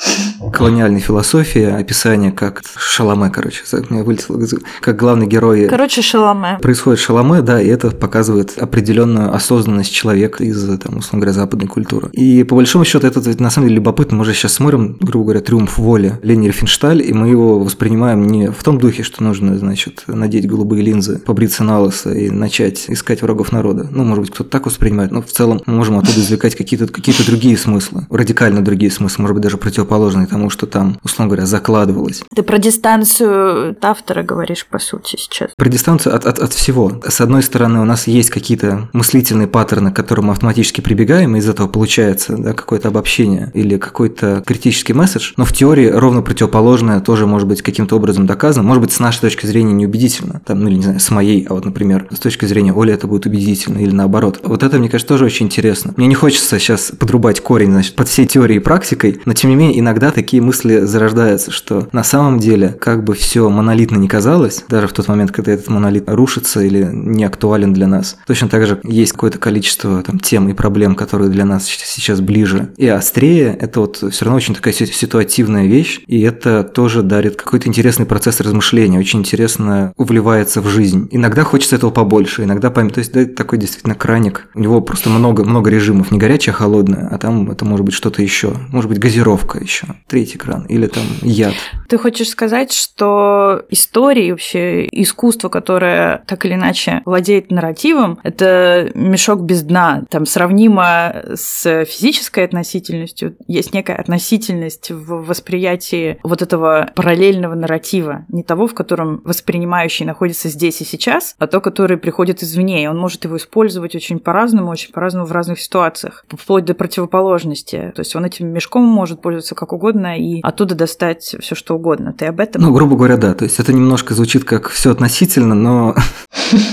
колониальной философии, описание как Шаломе, короче, меня вылетело, как главный герой. Короче, Шаломе. Происходит Шаломе, да, и это показывает определенную осознанность человека из, там, условно говоря, западной культуры. И по большому счету это на самом деле любопытно. Мы уже сейчас смотрим, грубо говоря, «Триумф воли» Лени Рифеншталь, и мы его воспринимаем не в том духе, что нужно, значит, надеть голубые линзы, побриться на лысо и начать искать врагов народа. Ну, может быть, кто-то так воспринимает, но в целом мы можем оттуда извлекать какие-то какие другие смыслы, радикально другие смыслы, может быть, даже противоположные тому, что там, условно говоря, закладывалось. Ты про дистанцию автора говоришь, по сути, сейчас. Про дистанцию от, от, от всего. С одной стороны, у нас есть какие-то мыслительные паттерны, к которым мы автоматически прибегаем, и из этого получается да, какое-то обобщение или какой-то критический месседж, но в теории ровно противоположное тоже может быть каким-то образом доказано, может быть, с нашей точки зрения неубедительно, там, ну или не знаю, с моей, а вот, например, с точки зрения Оли это будет убедительно или наоборот. Вот это, мне кажется, тоже очень интересно. Мне не хочется сейчас подрубать корень, значит, под всей теорией и практикой, но тем не менее иногда такие мысли зарождаются, что на самом деле, как бы все монолитно не казалось, даже в тот момент, когда этот монолит рушится или не актуален для нас, точно так же есть какое-то количество там, тем и проблем, которые для нас сейчас ближе и острее, это вот все равно очень такая ситуативная вещь, и это тоже дарит какой-то интересный процесс размышления, очень интересно вливается в жизнь. Иногда хочется этого побольше, иногда память, то есть да, такой действительно краник, у него просто много, много режимов, не горячее, а холодное, а там это может быть что-то еще, может быть газировка еще. третий экран, или там яд. Ты хочешь сказать, что истории, вообще искусство, которое так или иначе владеет нарративом, это мешок без дна, там сравнимо с физической относительностью, есть некая относительность в восприятии вот этого параллельного нарратива, не того, в котором воспринимающий находится здесь и сейчас, а то, который приходит извне, и он может его использовать очень по-разному, очень по-разному в разных ситуациях, вплоть до противоположности. То есть он этим мешком может пользоваться как угодно и оттуда достать все что угодно. Ты об этом? Ну, грубо говоря, да. То есть это немножко звучит как все относительно, но...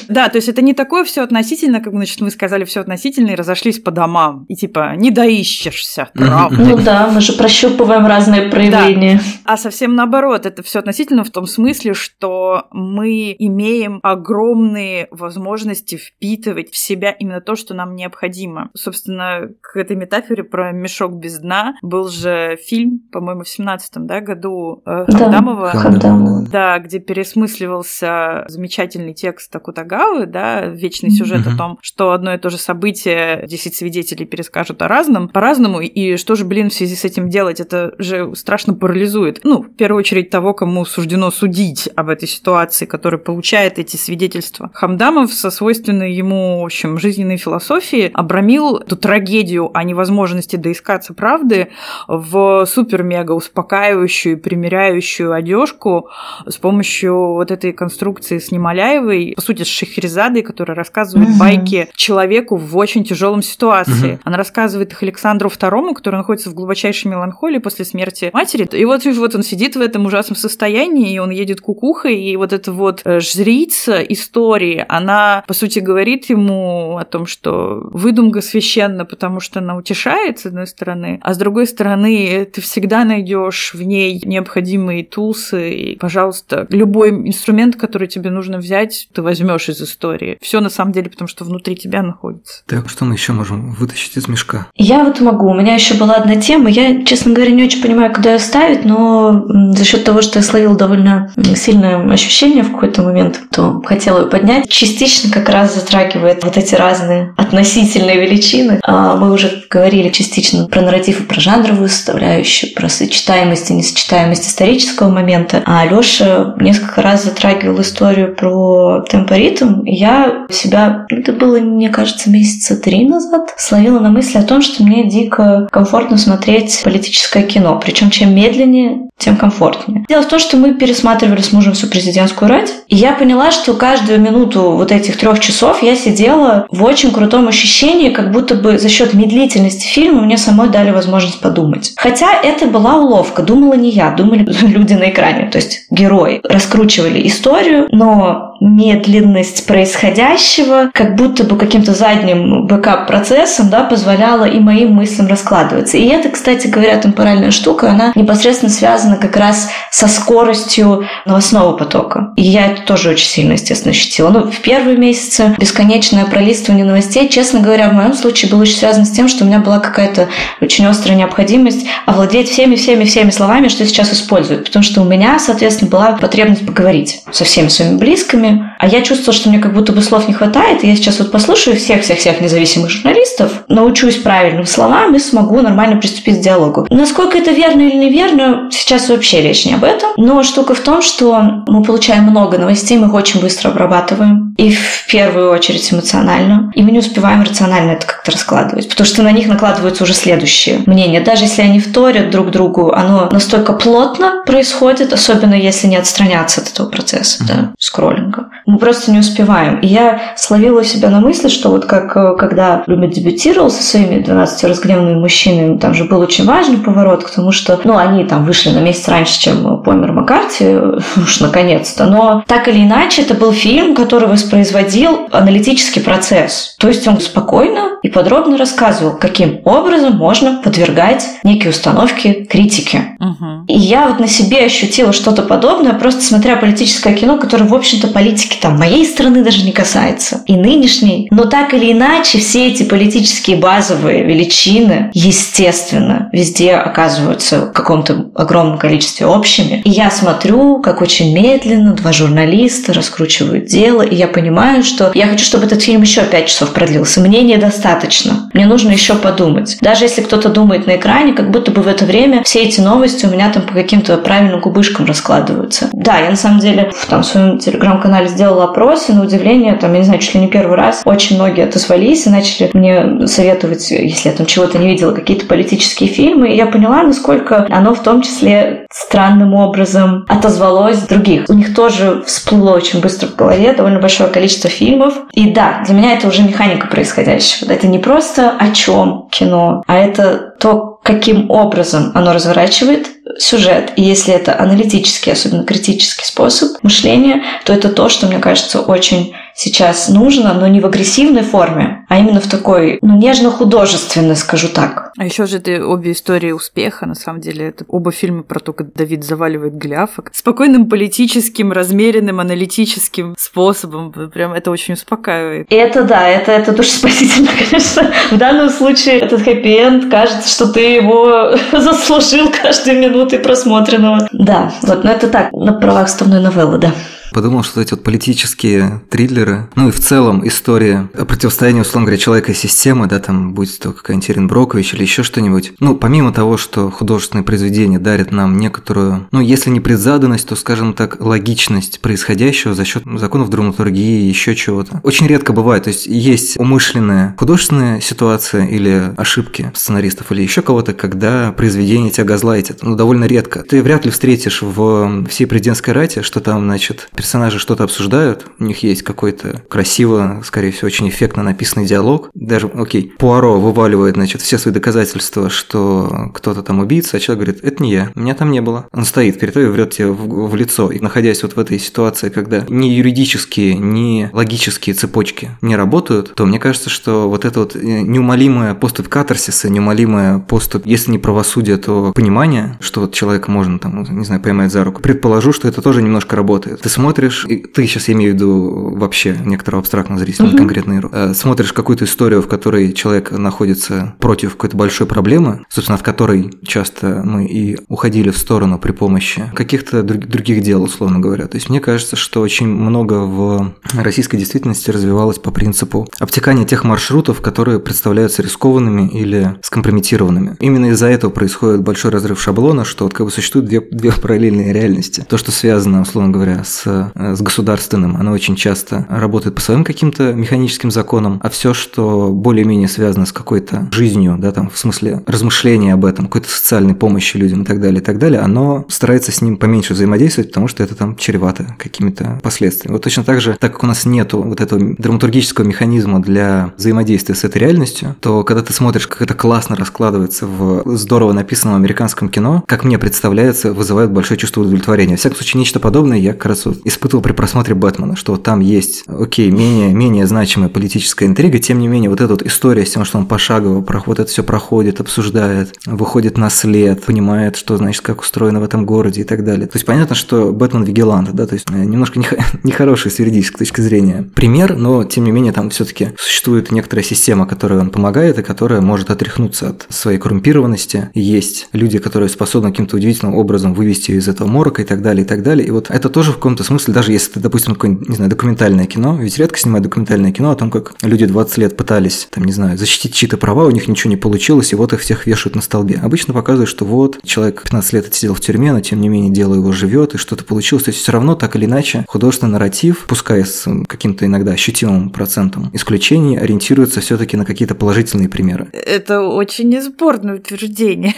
Да, то есть это не такое все относительно, как значит, мы сказали все относительно и разошлись по домам. И типа не доищешься, правда. Ну да, мы же прощупываем разные проявления. Да. А совсем наоборот, это все относительно в том смысле, что мы имеем огромные возможности впитывать в себя именно то, что нам необходимо. Собственно, к этой метафоре про мешок без дна был же фильм, по-моему, в семнадцатом да, году э, Хамдамова. Хамдамова. Да, где пересмысливался замечательный текст Акутагавы, да, вечный сюжет mm-hmm. о том, что одно и то же событие 10 свидетелей перескажут о разном, по-разному, и что же, блин, в связи с этим делать? Это же страшно парализует. Ну, в первую очередь того, кому суждено судить об этой ситуации, который получает эти свидетельства. Хамдамов со свойственной ему, в общем, жизненной философией обрамил эту трагедию о невозможности доискаться правды в супер-мега успокаивающую, примиряющую одежку с помощью вот этой конструкции с Немоляевой, по сути, с Шахерезадой, которая рассказывает угу. байки человеку в очень тяжелом ситуации. Угу. Она рассказывает их Александру II, который находится в глубочайшей меланхолии после смерти матери. И вот, вот он сидит в этом ужасном состоянии, и он едет кукухой, и вот эта вот э, жрица истории, она, по сути, говорит ему о том, что выдумка священна, потому что она утешает, с одной стороны, а с другой стороны, ты всегда найдешь в ней необходимые тусы, и, пожалуйста, любой инструмент, который тебе нужно взять, ты возьмешь из истории. Все на самом деле, потому что внутри тебя находится. Так, что мы еще можем вытащить из мешка? Я вот могу. У меня еще была одна тема. Я, честно говоря, не очень понимаю, куда ее ставить, но за счет того, что я словила довольно сильное ощущение в какой-то момент, то хотела ее поднять. Частично как раз затрагивает вот эти разные относительные величины. А мы уже говорили частично про нарратив и про жанровую составляющую, про сочетаемость и несочетаемость исторического момента. А Алёша несколько раз затрагивал историю про темпоритм. Я себя, это было, мне кажется, месяца три назад, словила на мысли о том, что мне дико комфортно смотреть политическое кино. Причем чем медленнее, тем комфортнее. Дело в том, что мы пересматривали с мужем всю президентскую рать, и я поняла, что каждую минуту вот этих трех часов я сидела в очень крутом ощущении, как будто бы за счет медлительности фильма мне самой дали возможность подумать. Хотя это была уловка, думала не я, думали люди на экране, то есть герои. Раскручивали историю, но медленность происходящего, как будто бы каким-то задним бэкап-процессом, да, позволяла и моим мыслям раскладываться. И это, кстати говоря, темпоральная штука, она непосредственно связана как раз со скоростью новостного потока. И я это тоже очень сильно, естественно, ощутила. Ну, в первые месяцы бесконечное пролистывание новостей, честно говоря, в моем случае было очень связано с тем, что у меня была какая-то очень острая необходимость овладеть всеми-всеми-всеми словами, что сейчас используют. Потому что у меня, соответственно, была потребность поговорить со всеми своими близкими, а я чувствовала, что мне как будто бы слов не хватает, и я сейчас вот послушаю всех-всех-всех независимых журналистов, научусь правильным словам и смогу нормально приступить к диалогу. Насколько это верно или неверно, сейчас вообще речь не об этом. Но штука в том, что мы получаем много новостей, мы их очень быстро обрабатываем. И в первую очередь эмоционально. И мы не успеваем рационально это как-то раскладывать. Потому что на них накладываются уже следующие мнения. Даже если они вторят друг другу, оно настолько плотно происходит, особенно если не отстраняться от этого процесса, да, скроллинга. Мы просто не успеваем. И я словила себя на мысли, что вот как э, когда Люми дебютировал со своими 12 разгневанными мужчинами, там же был очень важный поворот, потому что, ну, они там вышли на месяц раньше, чем Помер Маккарти, уж наконец-то. Но так или иначе, это был фильм, который воспроизводил аналитический процесс. То есть он спокойно и подробно рассказывал, каким образом можно подвергать некие установки критики. Угу. И я вот на себе ощутила что-то подобное, просто смотря политическое кино, которое, в общем-то, политики там моей страны даже не касается, и нынешней. Но так или иначе, все эти политические базовые величины, естественно, везде оказываются каком-то огромном количестве общими. И я смотрю, как очень медленно два журналиста раскручивают дело, и я понимаю, что я хочу, чтобы этот фильм еще пять часов продлился. Мне недостаточно. Мне нужно еще подумать. Даже если кто-то думает на экране, как будто бы в это время время все эти новости у меня там по каким-то правильным кубышкам раскладываются. Да, я на самом деле в, там, в своем телеграм-канале сделала опрос, и на удивление, там, я не знаю, чуть ли не первый раз, очень многие отозвались и начали мне советовать, если я там чего-то не видела, какие-то политические фильмы, и я поняла, насколько оно в том числе странным образом отозвалось других. У них тоже всплыло очень быстро в голове довольно большое количество фильмов. И да, для меня это уже механика происходящего. Это не просто о чем кино, а это то, каким образом оно разворачивает сюжет. И если это аналитический, особенно критический способ мышления, то это то, что, мне кажется, очень сейчас нужно, но не в агрессивной форме, а именно в такой, ну, нежно-художественной, скажу так. А еще же это обе истории успеха, на самом деле. Это оба фильма про то, как Давид заваливает Голиафа. Спокойным политическим, размеренным, аналитическим способом. Прям это очень успокаивает. Это да, это, это душеспасительно, конечно. В данном случае этот хэппи-энд кажется, что ты его заслужил каждой минуты просмотренного. Да, вот, но это так, на правах вставной новеллы, да. Подумал, что эти вот политические триллеры, ну и в целом история о противостоянии, условно говоря, человека и системы, да, там будет то какая-нибудь Ирин Брокович или еще что-нибудь. Ну, помимо того, что художественные произведения дарят нам некоторую, ну, если не предзаданность, то, скажем так, логичность происходящего за счет законов драматургии и еще чего-то. Очень редко бывает, то есть есть умышленная художественная ситуация или ошибки сценаристов или еще кого-то, когда произведение тебя газлайтит. Ну, довольно редко. Ты вряд ли встретишь в всей президентской рате, что там, значит, персонажи что-то обсуждают, у них есть какой-то красиво, скорее всего, очень эффектно написанный диалог. Даже, окей, Пуаро вываливает, значит, все свои доказательства, что кто-то там убийца, а человек говорит, это не я, меня там не было. Он стоит перед тобой и врет тебе в, в лицо. И находясь вот в этой ситуации, когда ни юридические, ни логические цепочки не работают, то мне кажется, что вот это вот э, неумолимая поступ катарсиса, неумолимая поступ, если не правосудие, то понимание, что вот человека можно там, не знаю, поймать за руку. Предположу, что это тоже немножко работает. Ты смотришь смотришь, и ты сейчас я имею в виду вообще некоторого абстрактного зрителя, не конкретный, э, смотришь какую-то историю, в которой человек находится против какой-то большой проблемы, собственно, от которой часто мы и уходили в сторону при помощи каких-то друг, других дел, условно говоря. То есть мне кажется, что очень много в российской действительности развивалось по принципу обтекания тех маршрутов, которые представляются рискованными или скомпрометированными. Именно из-за этого происходит большой разрыв шаблона, что вот как бы существуют две, две параллельные реальности. То, что связано, условно говоря, с Э, с государственным, оно очень часто работает по своим каким-то механическим законам, а все, что более-менее связано с какой-то жизнью, да, там, в смысле размышления об этом, какой-то социальной помощи людям и так далее, и так далее, оно старается с ним поменьше взаимодействовать, потому что это там чревато какими-то последствиями. Вот точно так же, так как у нас нету вот этого драматургического механизма для взаимодействия с этой реальностью, то когда ты смотришь, как это классно раскладывается в здорово написанном американском кино, как мне представляется, вызывает большое чувство удовлетворения. В всяком случае, нечто подобное я как раз вот испытывал при просмотре Бэтмена, что там есть, окей, менее, менее значимая политическая интрига, тем не менее, вот эта вот история с тем, что он пошагово вот это все проходит, обсуждает, выходит на след, понимает, что значит, как устроено в этом городе и так далее. То есть понятно, что Бэтмен вигелант, да, то есть э, немножко нехороший с юридической точки зрения пример, но тем не менее там все-таки существует некоторая система, которой он помогает и которая может отряхнуться от своей коррумпированности. Есть люди, которые способны каким-то удивительным образом вывести из этого морока и так далее, и так далее. И вот это тоже в каком-то смысле, даже если ты, допустим, какое-нибудь, не знаю, документальное кино, ведь редко снимают документальное кино о том, как люди 20 лет пытались, там, не знаю, защитить чьи-то права, у них ничего не получилось, и вот их всех вешают на столбе. Обычно показывают, что вот человек 15 лет отсидел в тюрьме, но тем не менее дело его живет, и что-то получилось. То есть все равно так или иначе художественный нарратив, пускай с каким-то иногда ощутимым процентом исключений, ориентируется все-таки на какие-то положительные примеры. Это очень неспорное утверждение.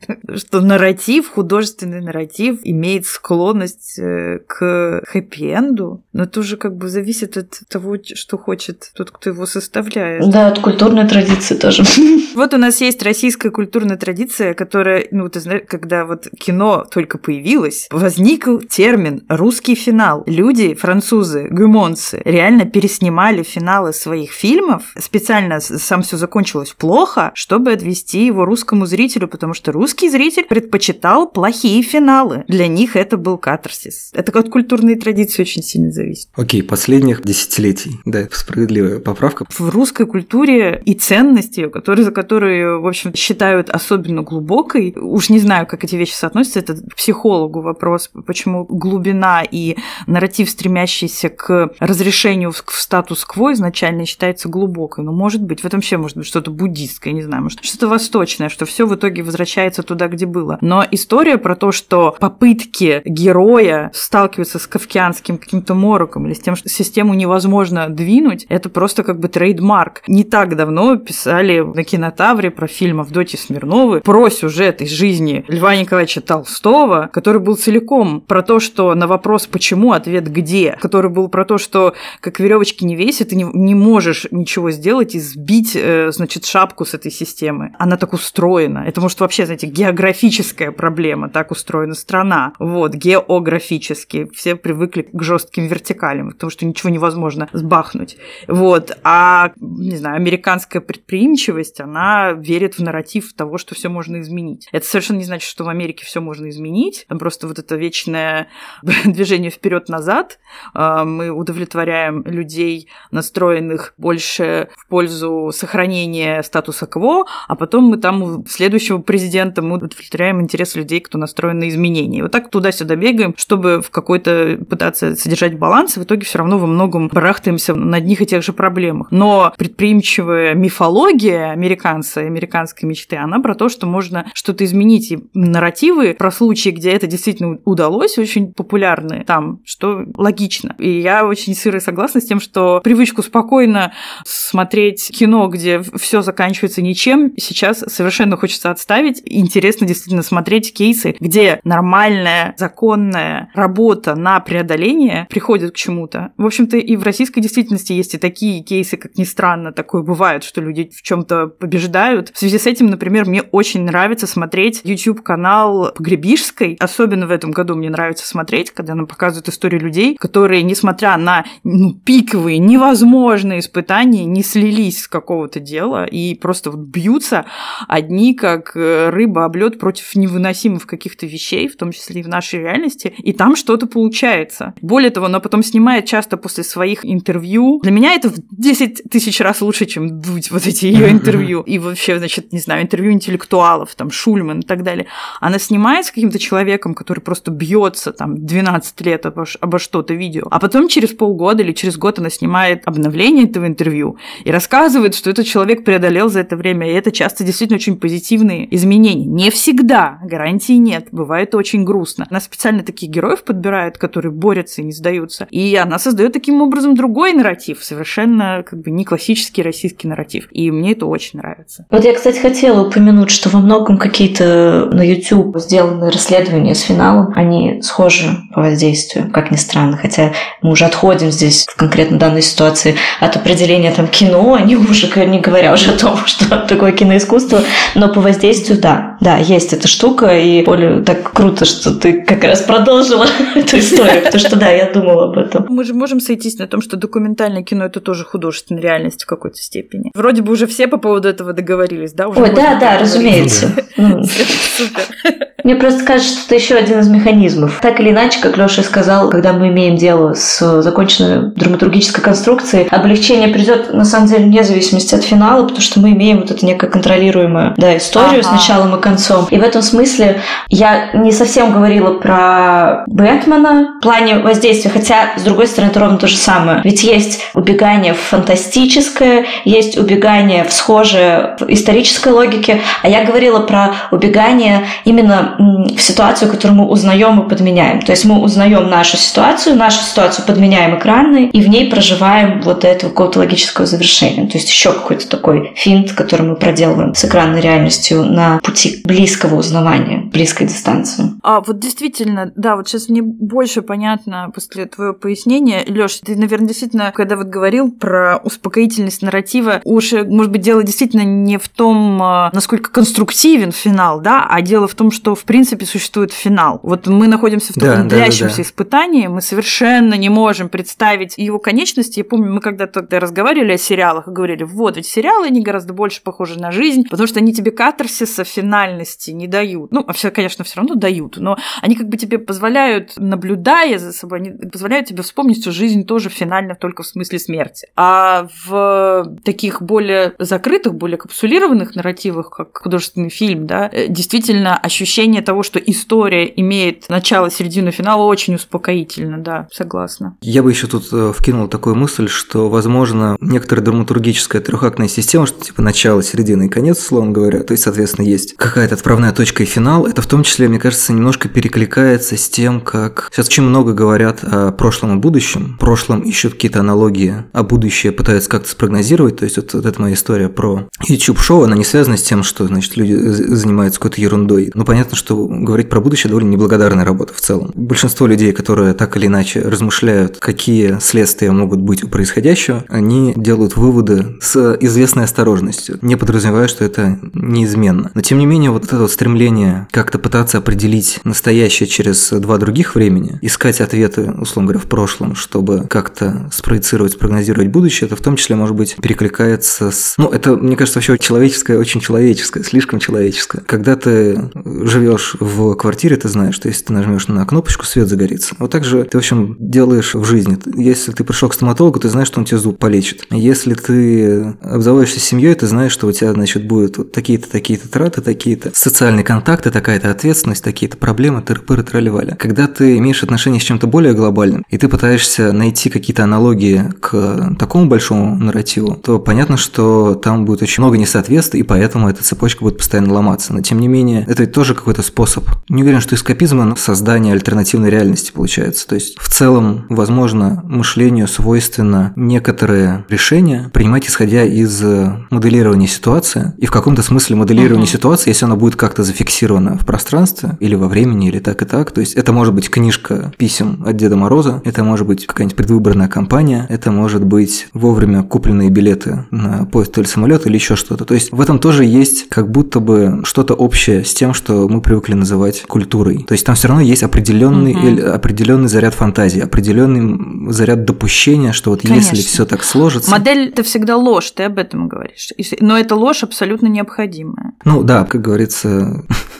что нарратив, художественный нарратив имеет склонность э, к хэппи-энду, но это уже как бы зависит от того, что хочет тот, кто его составляет. Да, от культурной традиции тоже. Вот у нас есть российская культурная традиция, которая, ну, ты знаешь, когда вот кино только появилось, возник термин «русский финал». Люди, французы, гюмонцы, реально переснимали финалы своих фильмов, специально сам все закончилось плохо, чтобы отвести его русскому зрителю, потому что русский русский зритель предпочитал плохие финалы. Для них это был катарсис. Это от культурной традиции очень сильно зависит. Окей, последних десятилетий. Да, справедливая поправка. В русской культуре и ценности, которые, которые, в общем, считают особенно глубокой. Уж не знаю, как эти вещи соотносятся, это к психологу вопрос, почему глубина и нарратив, стремящийся к разрешению в статус-кво изначально считается глубокой. Ну, может быть, в этом вообще может быть что-то буддистское, не знаю, может, что-то восточное, что все в итоге возвращается туда, где было. Но история про то, что попытки героя сталкиваться с кавкианским каким-то мороком или с тем, что систему невозможно двинуть, это просто как бы трейдмарк. Не так давно писали на кинотавре про фильм Авдотьи Смирновой про сюжет из жизни Льва Николаевича Толстого, который был целиком про то, что на вопрос «почему?» ответ «где?», который был про то, что как веревочки не весит, ты не, не можешь ничего сделать и сбить, э, значит, шапку с этой системы. Она так устроена. Это может вообще, знаете, географическая проблема, так устроена страна. Вот, географически. Все привыкли к жестким вертикалям, потому что ничего невозможно сбахнуть. Вот. А, не знаю, американская предприимчивость, она верит в нарратив того, что все можно изменить. Это совершенно не значит, что в Америке все можно изменить. Там просто вот это вечное движение вперед-назад. А, мы удовлетворяем людей, настроенных больше в пользу сохранения статуса кво, а потом мы там следующего президента мы удовлетворяем интерес людей, кто настроен на изменения. Вот так туда-сюда бегаем, чтобы в какой-то пытаться содержать баланс, и в итоге все равно во многом барахтаемся на одних и тех же проблемах. Но предприимчивая мифология американца, американской мечты, она про то, что можно что-то изменить. И нарративы про случаи, где это действительно удалось, очень популярны там, что логично. И я очень сыро согласна с тем, что привычку спокойно смотреть кино, где все заканчивается ничем, сейчас совершенно хочется отставить. Интересно действительно смотреть кейсы, где нормальная, законная работа на преодоление приходит к чему-то. В общем-то, и в российской действительности есть и такие кейсы, как ни странно, такое бывает, что люди в чем-то побеждают. В связи с этим, например, мне очень нравится смотреть YouTube-канал Погребишской. Особенно в этом году мне нравится смотреть, когда она показывает истории людей, которые, несмотря на ну, пиковые, невозможные испытания, не слились с какого-то дела и просто вот бьются одни, как э, рыба об лед против невыносимых каких-то вещей, в том числе и в нашей реальности, и там что-то получается. Более того, она потом снимает часто после своих интервью. Для меня это в 10 тысяч раз лучше, чем дуть вот эти ее интервью. И вообще, значит, не знаю, интервью интеллектуалов, там, Шульман и так далее. Она снимает с каким-то человеком, который просто бьется там 12 лет обо, обо что-то видео, а потом через полгода или через год она снимает обновление этого интервью и рассказывает, что этот человек преодолел за это время, и это часто действительно очень позитивные изменения. Не всегда, гарантии нет, бывает очень грустно. Она специально таких героев подбирает, которые борются и не сдаются, и она создает таким образом другой нарратив, совершенно как бы не классический российский нарратив, и мне это очень нравится. Вот я, кстати, хотела упомянуть, что во многом какие-то на YouTube сделанные расследования с финалом, они схожи по воздействию, как ни странно, хотя мы уже отходим здесь в конкретно данной ситуации от определения там кино, не уже не говоря уже о том, что такое киноискусство, но по воздействию, да, да, есть эта штука, и более так круто, что ты как раз продолжила эту историю, потому что, да, я думала об этом. Мы же можем сойтись на том, что документальное кино – это тоже художественная реальность в какой-то степени. Вроде бы уже все по поводу этого договорились, да? Уже Ой, да, да, разумеется. Супер. Мне просто кажется, что это еще один из механизмов. Так или иначе, как Леша сказал, когда мы имеем дело с законченной драматургической конструкцией, облегчение придет на самом деле вне зависимости от финала, потому что мы имеем вот эту некую контролируемую да, историю ага. с началом и концом. И в этом смысле я не совсем говорила про Бэтмена в плане воздействия, хотя, с другой стороны, это ровно то же самое. Ведь есть убегание в фантастическое, есть убегание в схожее в исторической логике, а я говорила про убегание именно в ситуацию, которую мы узнаем и подменяем. То есть мы узнаем нашу ситуацию, нашу ситуацию подменяем экранной, и в ней проживаем вот этого какого-то логического завершения. То есть еще какой-то такой финт, который мы проделываем с экранной реальностью на пути близкого узнавания, близкой дистанции. А вот действительно, да, вот сейчас мне больше понятно после твоего пояснения. Лёш, ты, наверное, действительно, когда вот говорил про успокоительность нарратива, уж, может быть, дело действительно не в том, а, насколько конструктивен финал, да, а дело в том, что в принципе существует финал. Вот мы находимся в таком да, длящемся да, да, да. испытании, мы совершенно не можем представить его конечности. Я помню, мы когда-то тогда разговаривали о сериалах и говорили, вот, ведь сериалы, они гораздо больше похожи на жизнь, потому что они тебе катарсиса, финальности не дают. Ну, вообще, конечно, все равно дают, но они как бы тебе позволяют, наблюдая за собой, они позволяют тебе вспомнить, что жизнь тоже финальна только в смысле смерти. А в таких более закрытых, более капсулированных нарративах, как художественный фильм, да, э, действительно ощущение того, что история имеет начало, середину, финал, очень успокоительно, да, согласна. Я бы еще тут э, вкинул такую мысль, что, возможно, некоторая драматургическая трехактная система, что типа начало, середина и конец, условно говоря, то есть, соответственно, есть какая-то отправная точка и финал, это в том числе, мне кажется, немножко перекликается с тем, как сейчас очень много говорят о прошлом и будущем, в прошлом ищут какие-то аналогии, а будущее пытаются как-то спрогнозировать, то есть вот, вот эта моя история про YouTube-шоу, она не связана с тем, что, значит, люди занимаются какой-то ерундой. Ну, понятно, что говорить про будущее довольно неблагодарная работа в целом. Большинство людей, которые так или иначе размышляют, какие следствия могут быть у происходящего, они делают выводы с известной осторожностью, не подразумевая, что это неизменно. Но, тем не менее, вот это вот стремление как-то пытаться определить настоящее через два других времени, искать ответы, условно говоря, в прошлом, чтобы как-то спроецировать, спрогнозировать будущее, это в том числе, может быть, перекликается с... Ну, это, мне кажется, вообще человеческое, очень человеческое, слишком человеческое. Когда ты живешь в квартире, ты знаешь, что если ты нажмешь на кнопочку, свет загорится. Вот так же ты, в общем, делаешь в жизни. Если ты пришел к стоматологу, ты знаешь, что он тебе зуб полечит. Если ты обзаводишься семьей, ты знаешь, что у тебя, значит, будут вот такие-то, такие-то траты, такие-то социальные контакты, такая-то ответственность, такие-то проблемы, тыры-пыры, тролливали. Когда ты имеешь отношение с чем-то более глобальным, и ты пытаешься найти какие-то аналогии к такому большому нарративу, то понятно, что там будет очень много несоответствий, и поэтому эта цепочка будет постоянно ломаться. Но тем не менее, это ведь тоже какой-то способ. Не уверен, что эскапизм, но создание альтернативной реальности получается. То есть в целом, возможно, мышлению свойственно некоторые решения принимать исходя из моделирования ситуации. И в каком-то смысле моделирование uh-huh. ситуации, если она будет как-то зафиксирована в пространстве или во времени, или так и так. То есть это может быть книжка писем от Деда Мороза, это может быть какая-нибудь предвыборная кампания, это может быть вовремя купленные билеты на поезд или самолет или еще что-то. То есть в этом тоже есть как будто бы что-то общее с тем, что мы привыкли называть культурой. То есть там все равно есть определенный, угу. определенный заряд фантазии, определенный заряд допущения, что вот Конечно. если все так сложится. Модель это всегда ложь, ты об этом говоришь. Но эта ложь абсолютно необходимая. Ну да, как говорится,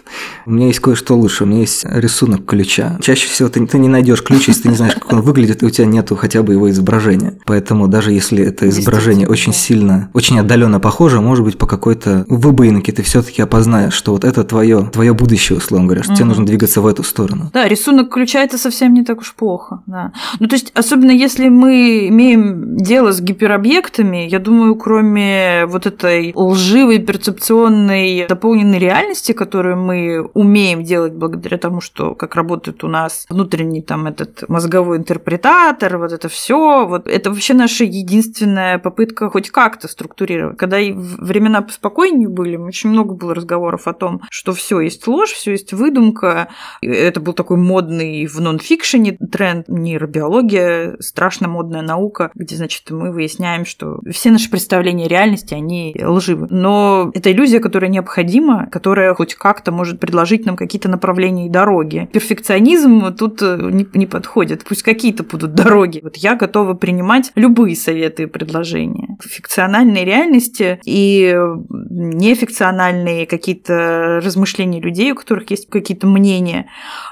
У меня есть кое-что лучше. У меня есть рисунок ключа. Чаще всего ты, ты не найдешь ключ, если ты не знаешь, как он выглядит, и у тебя нету хотя бы его изображения. Поэтому даже если это изображение очень сильно, очень отдаленно похоже, может быть, по какой-то выбоинке ты все-таки опознаешь, что вот это твое, твое будущее, условно говоря, что угу. тебе нужно двигаться в эту сторону. Да, рисунок ключа это совсем не так уж плохо. Да. Ну, то есть, особенно если мы имеем дело с гиперобъектами, я думаю, кроме вот этой лживой перцепционной дополненной реальности, которую мы умеем делать благодаря тому, что как работает у нас внутренний там этот мозговой интерпретатор, вот это все, вот это вообще наша единственная попытка хоть как-то структурировать. Когда и времена поспокойнее были, очень много было разговоров о том, что все есть ложь, все есть выдумка. Это был такой модный в нон-фикшене тренд, нейробиология, страшно модная наука, где, значит, мы выясняем, что все наши представления реальности, они лживы. Но это иллюзия, которая необходима, которая хоть как-то может предложить предложить нам какие-то направления и дороги. Перфекционизм тут э, не, не подходит. Пусть какие-то будут дороги. Вот я готова принимать любые советы и предложения. Фикциональные реальности и нефикциональные какие-то размышления людей, у которых есть какие-то мнения,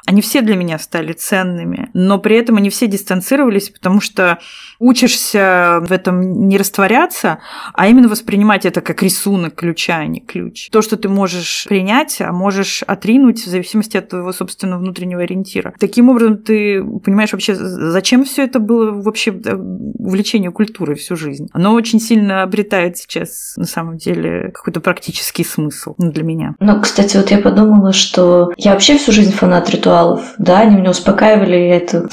они все для меня стали ценными. Но при этом они все дистанцировались, потому что учишься в этом не растворяться, а именно воспринимать это как рисунок ключа, а не ключ. То, что ты можешь принять, а можешь отринуть в зависимости от твоего собственного внутреннего ориентира. Таким образом, ты понимаешь вообще, зачем все это было вообще увлечение культурой всю жизнь. Оно очень сильно обретает сейчас, на самом деле, какой-то практический смысл для меня. Ну, кстати, вот я подумала, что я вообще всю жизнь фанат ритуалов. Да, они меня успокаивали, я это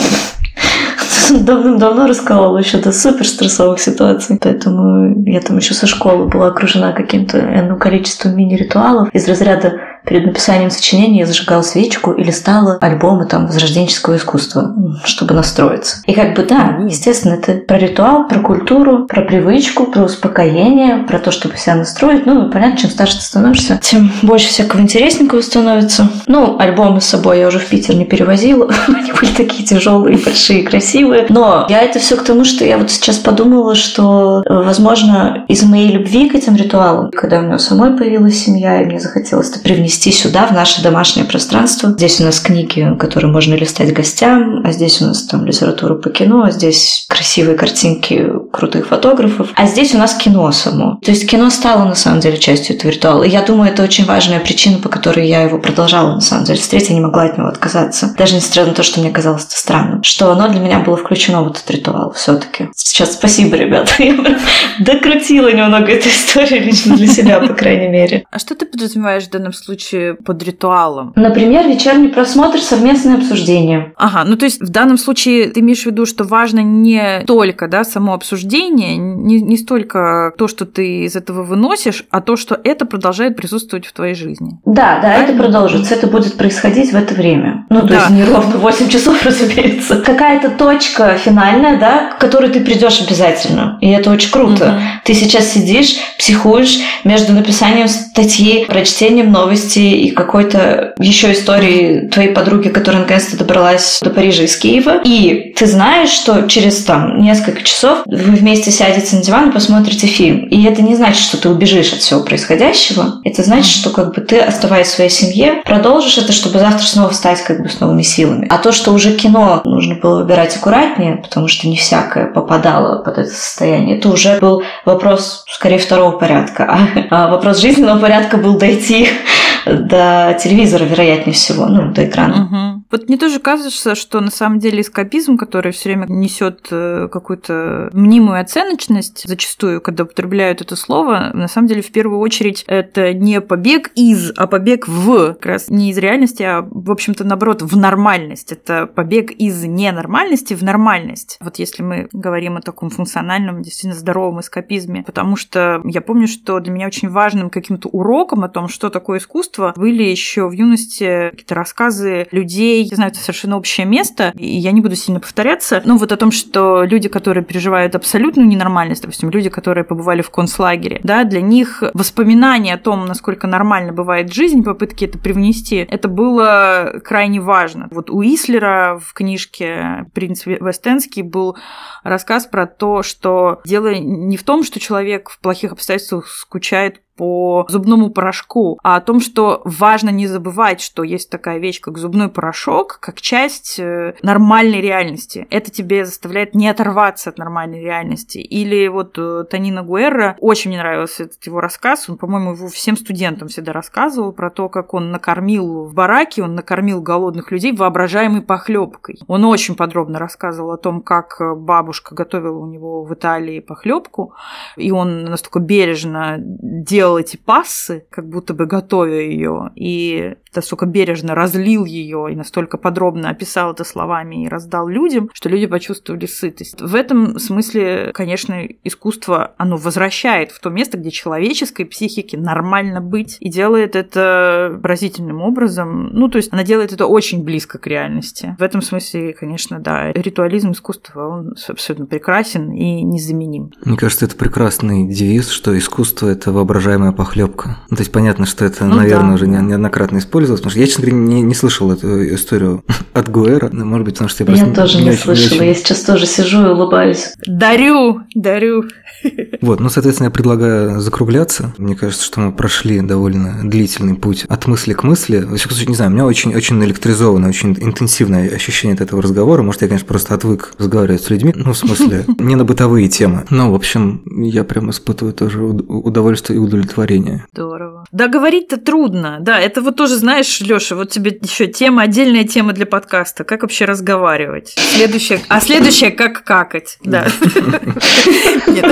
давным-давно рассказывала еще до супер стрессовых ситуаций. Поэтому я там еще со школы была окружена каким-то энным количеством мини-ритуалов из разряда перед написанием сочинения я зажигала свечку и листала альбомы там возрожденческого искусства, чтобы настроиться. И как бы да, естественно, это про ритуал, про культуру, про привычку, про успокоение, про то, чтобы себя настроить. Ну, понятно, чем старше ты становишься, тем больше всякого интересненького становится. Ну, альбомы с собой я уже в Питер не перевозила. Они были такие тяжелые, большие, красивые. Но я это все к тому, что я вот сейчас подумала, что, возможно, из моей любви к этим ритуалам, когда у меня самой появилась семья, и мне захотелось это привнести сюда, в наше домашнее пространство. Здесь у нас книги, которые можно листать гостям, а здесь у нас там литература по кино, а здесь красивые картинки крутых фотографов, а здесь у нас кино само. То есть кино стало на самом деле частью этого ритуала. И я думаю, это очень важная причина, по которой я его продолжала на самом деле. Встретить я не могла от него отказаться. Даже несмотря на то, что мне казалось это странным. Что оно для меня было включено в этот ритуал все-таки. Сейчас спасибо, ребята. Я докрутила немного эту историю лично для себя, по крайней мере. А что ты подразумеваешь в данном случае под ритуалом? Например, вечерний просмотр, совместное обсуждение. Ага, ну то есть в данном случае ты имеешь в виду, что важно не только да, само обсуждение, не, не столько то, что ты из этого выносишь, а то, что это продолжает присутствовать в твоей жизни. Да, да, Правильно? это продолжится, это будет происходить в это время. Ну, то да. есть не ровно 8 часов, разумеется. Какая-то точка финальная, да, к которой ты придешь обязательно. И это очень круто. Угу. Ты сейчас сидишь, психуешь между написанием статьи, прочтением новостей и какой-то еще истории твоей подруги, которая наконец-то добралась до Парижа из Киева. И ты знаешь, что через там несколько часов вы вместе сядете на диван и посмотрите фильм. И это не значит, что ты убежишь от всего происходящего. Это значит, что как бы ты, оставаясь в своей семье, продолжишь это, чтобы завтра снова встать как бы с новыми силами. А то, что уже кино нужно было выбирать аккуратнее, потому что не всякое попадало под это состояние, это уже был вопрос скорее второго порядка. А вопрос жизненного порядка был дойти до телевизора, вероятнее всего, ну, до экрана. Угу. Вот мне тоже кажется, что на самом деле эскапизм, который все время несет э, какую-то мнимую оценочность, зачастую, когда употребляют это слово, на самом деле в первую очередь это не побег из, а побег в, как раз не из реальности, а, в общем-то, наоборот, в нормальность. Это побег из ненормальности в нормальность. Вот если мы говорим о таком функциональном, действительно здоровом эскапизме, потому что я помню, что для меня очень важным каким-то уроком о том, что такое искусство, искусства были еще в юности какие-то рассказы людей, я знаю, это совершенно общее место, и я не буду сильно повторяться, но вот о том, что люди, которые переживают абсолютную ненормальность, допустим, люди, которые побывали в концлагере, да, для них воспоминания о том, насколько нормально бывает жизнь, попытки это привнести, это было крайне важно. Вот у Ислера в книжке «Принц Вестенский» был рассказ про то, что дело не в том, что человек в плохих обстоятельствах скучает по зубному порошку, а о том, что важно не забывать, что есть такая вещь, как зубной порошок, как часть э, нормальной реальности. Это тебе заставляет не оторваться от нормальной реальности. Или вот э, Танина Гуэрра, очень мне нравился этот его рассказ, он, по-моему, его всем студентам всегда рассказывал про то, как он накормил в бараке, он накормил голодных людей воображаемой похлебкой. Он очень подробно рассказывал о том, как бабушка готовила у него в Италии похлебку, и он настолько бережно делал делал эти пассы, как будто бы готовя ее, и настолько бережно разлил ее и настолько подробно описал это словами и раздал людям, что люди почувствовали сытость. В этом смысле, конечно, искусство, оно возвращает в то место, где человеческой психике нормально быть, и делает это поразительным образом. Ну, то есть она делает это очень близко к реальности. В этом смысле, конечно, да, ритуализм искусства, он абсолютно прекрасен и незаменим. Мне кажется, это прекрасный девиз, что искусство – это воображаемая похлебка. Ну, то есть понятно, что это, ну, наверное, да. уже неоднократно используется пользовалась, потому что я, честно говоря, не, не слышал эту историю от Гуэра, но, может быть, потому что я просто... Я тоже не, не слышала, очень... я сейчас тоже сижу и улыбаюсь. Дарю, дарю. Вот, ну, соответственно, я предлагаю закругляться. Мне кажется, что мы прошли довольно длительный путь от мысли к мысли. В всяком случае, не знаю, у меня очень, очень наэлектризованное, очень интенсивное ощущение от этого разговора. Может, я, конечно, просто отвык разговаривать с людьми, ну, в смысле, не на бытовые темы. Но, в общем, я прям испытываю тоже удовольствие и удовлетворение. Здорово. Да, говорить-то трудно. Да, это вот тоже, знаешь, Лёша, вот тебе еще тема, отдельная тема для подкаста. Как вообще разговаривать? Следующая, а следующая как какать, да. Нет.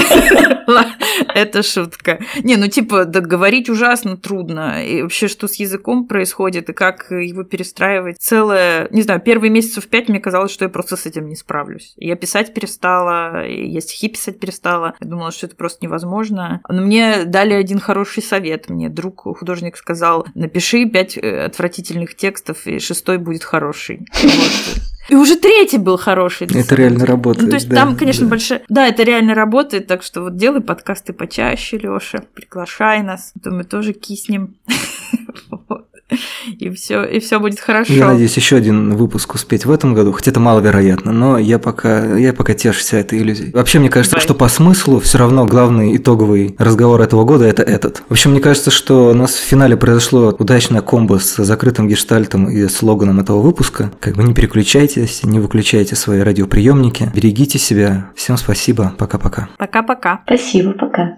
Это шутка. Не, ну типа, говорить ужасно трудно. И вообще, что с языком происходит, и как его перестраивать. Целое, не знаю, первые месяцев пять мне казалось, что я просто с этим не справлюсь. Я писать перестала, я стихи писать перестала. Я думала, что это просто невозможно. Но мне дали один хороший совет. Мне друг художник сказал, напиши пять э, отвратительных текстов, и шестой будет хороший. Вот. И уже третий был хороший. Это реально работает. Ну, то есть да, там, конечно, да. большая... Да, это реально работает, так что вот делай подкасты почаще, Лёша, приглашай нас, а то мы тоже киснем. И все, и все будет хорошо. Я надеюсь, еще один выпуск успеть в этом году, хотя это маловероятно, но я пока, я пока тешусь этой иллюзией. Вообще, мне кажется, Давай. что по смыслу все равно главный итоговый разговор этого года это этот. В общем, мне кажется, что у нас в финале произошло удачное комбо с закрытым гештальтом и слоганом этого выпуска. Как бы не переключайтесь, не выключайте свои радиоприемники, берегите себя. Всем спасибо, пока-пока. Пока-пока. Спасибо, пока.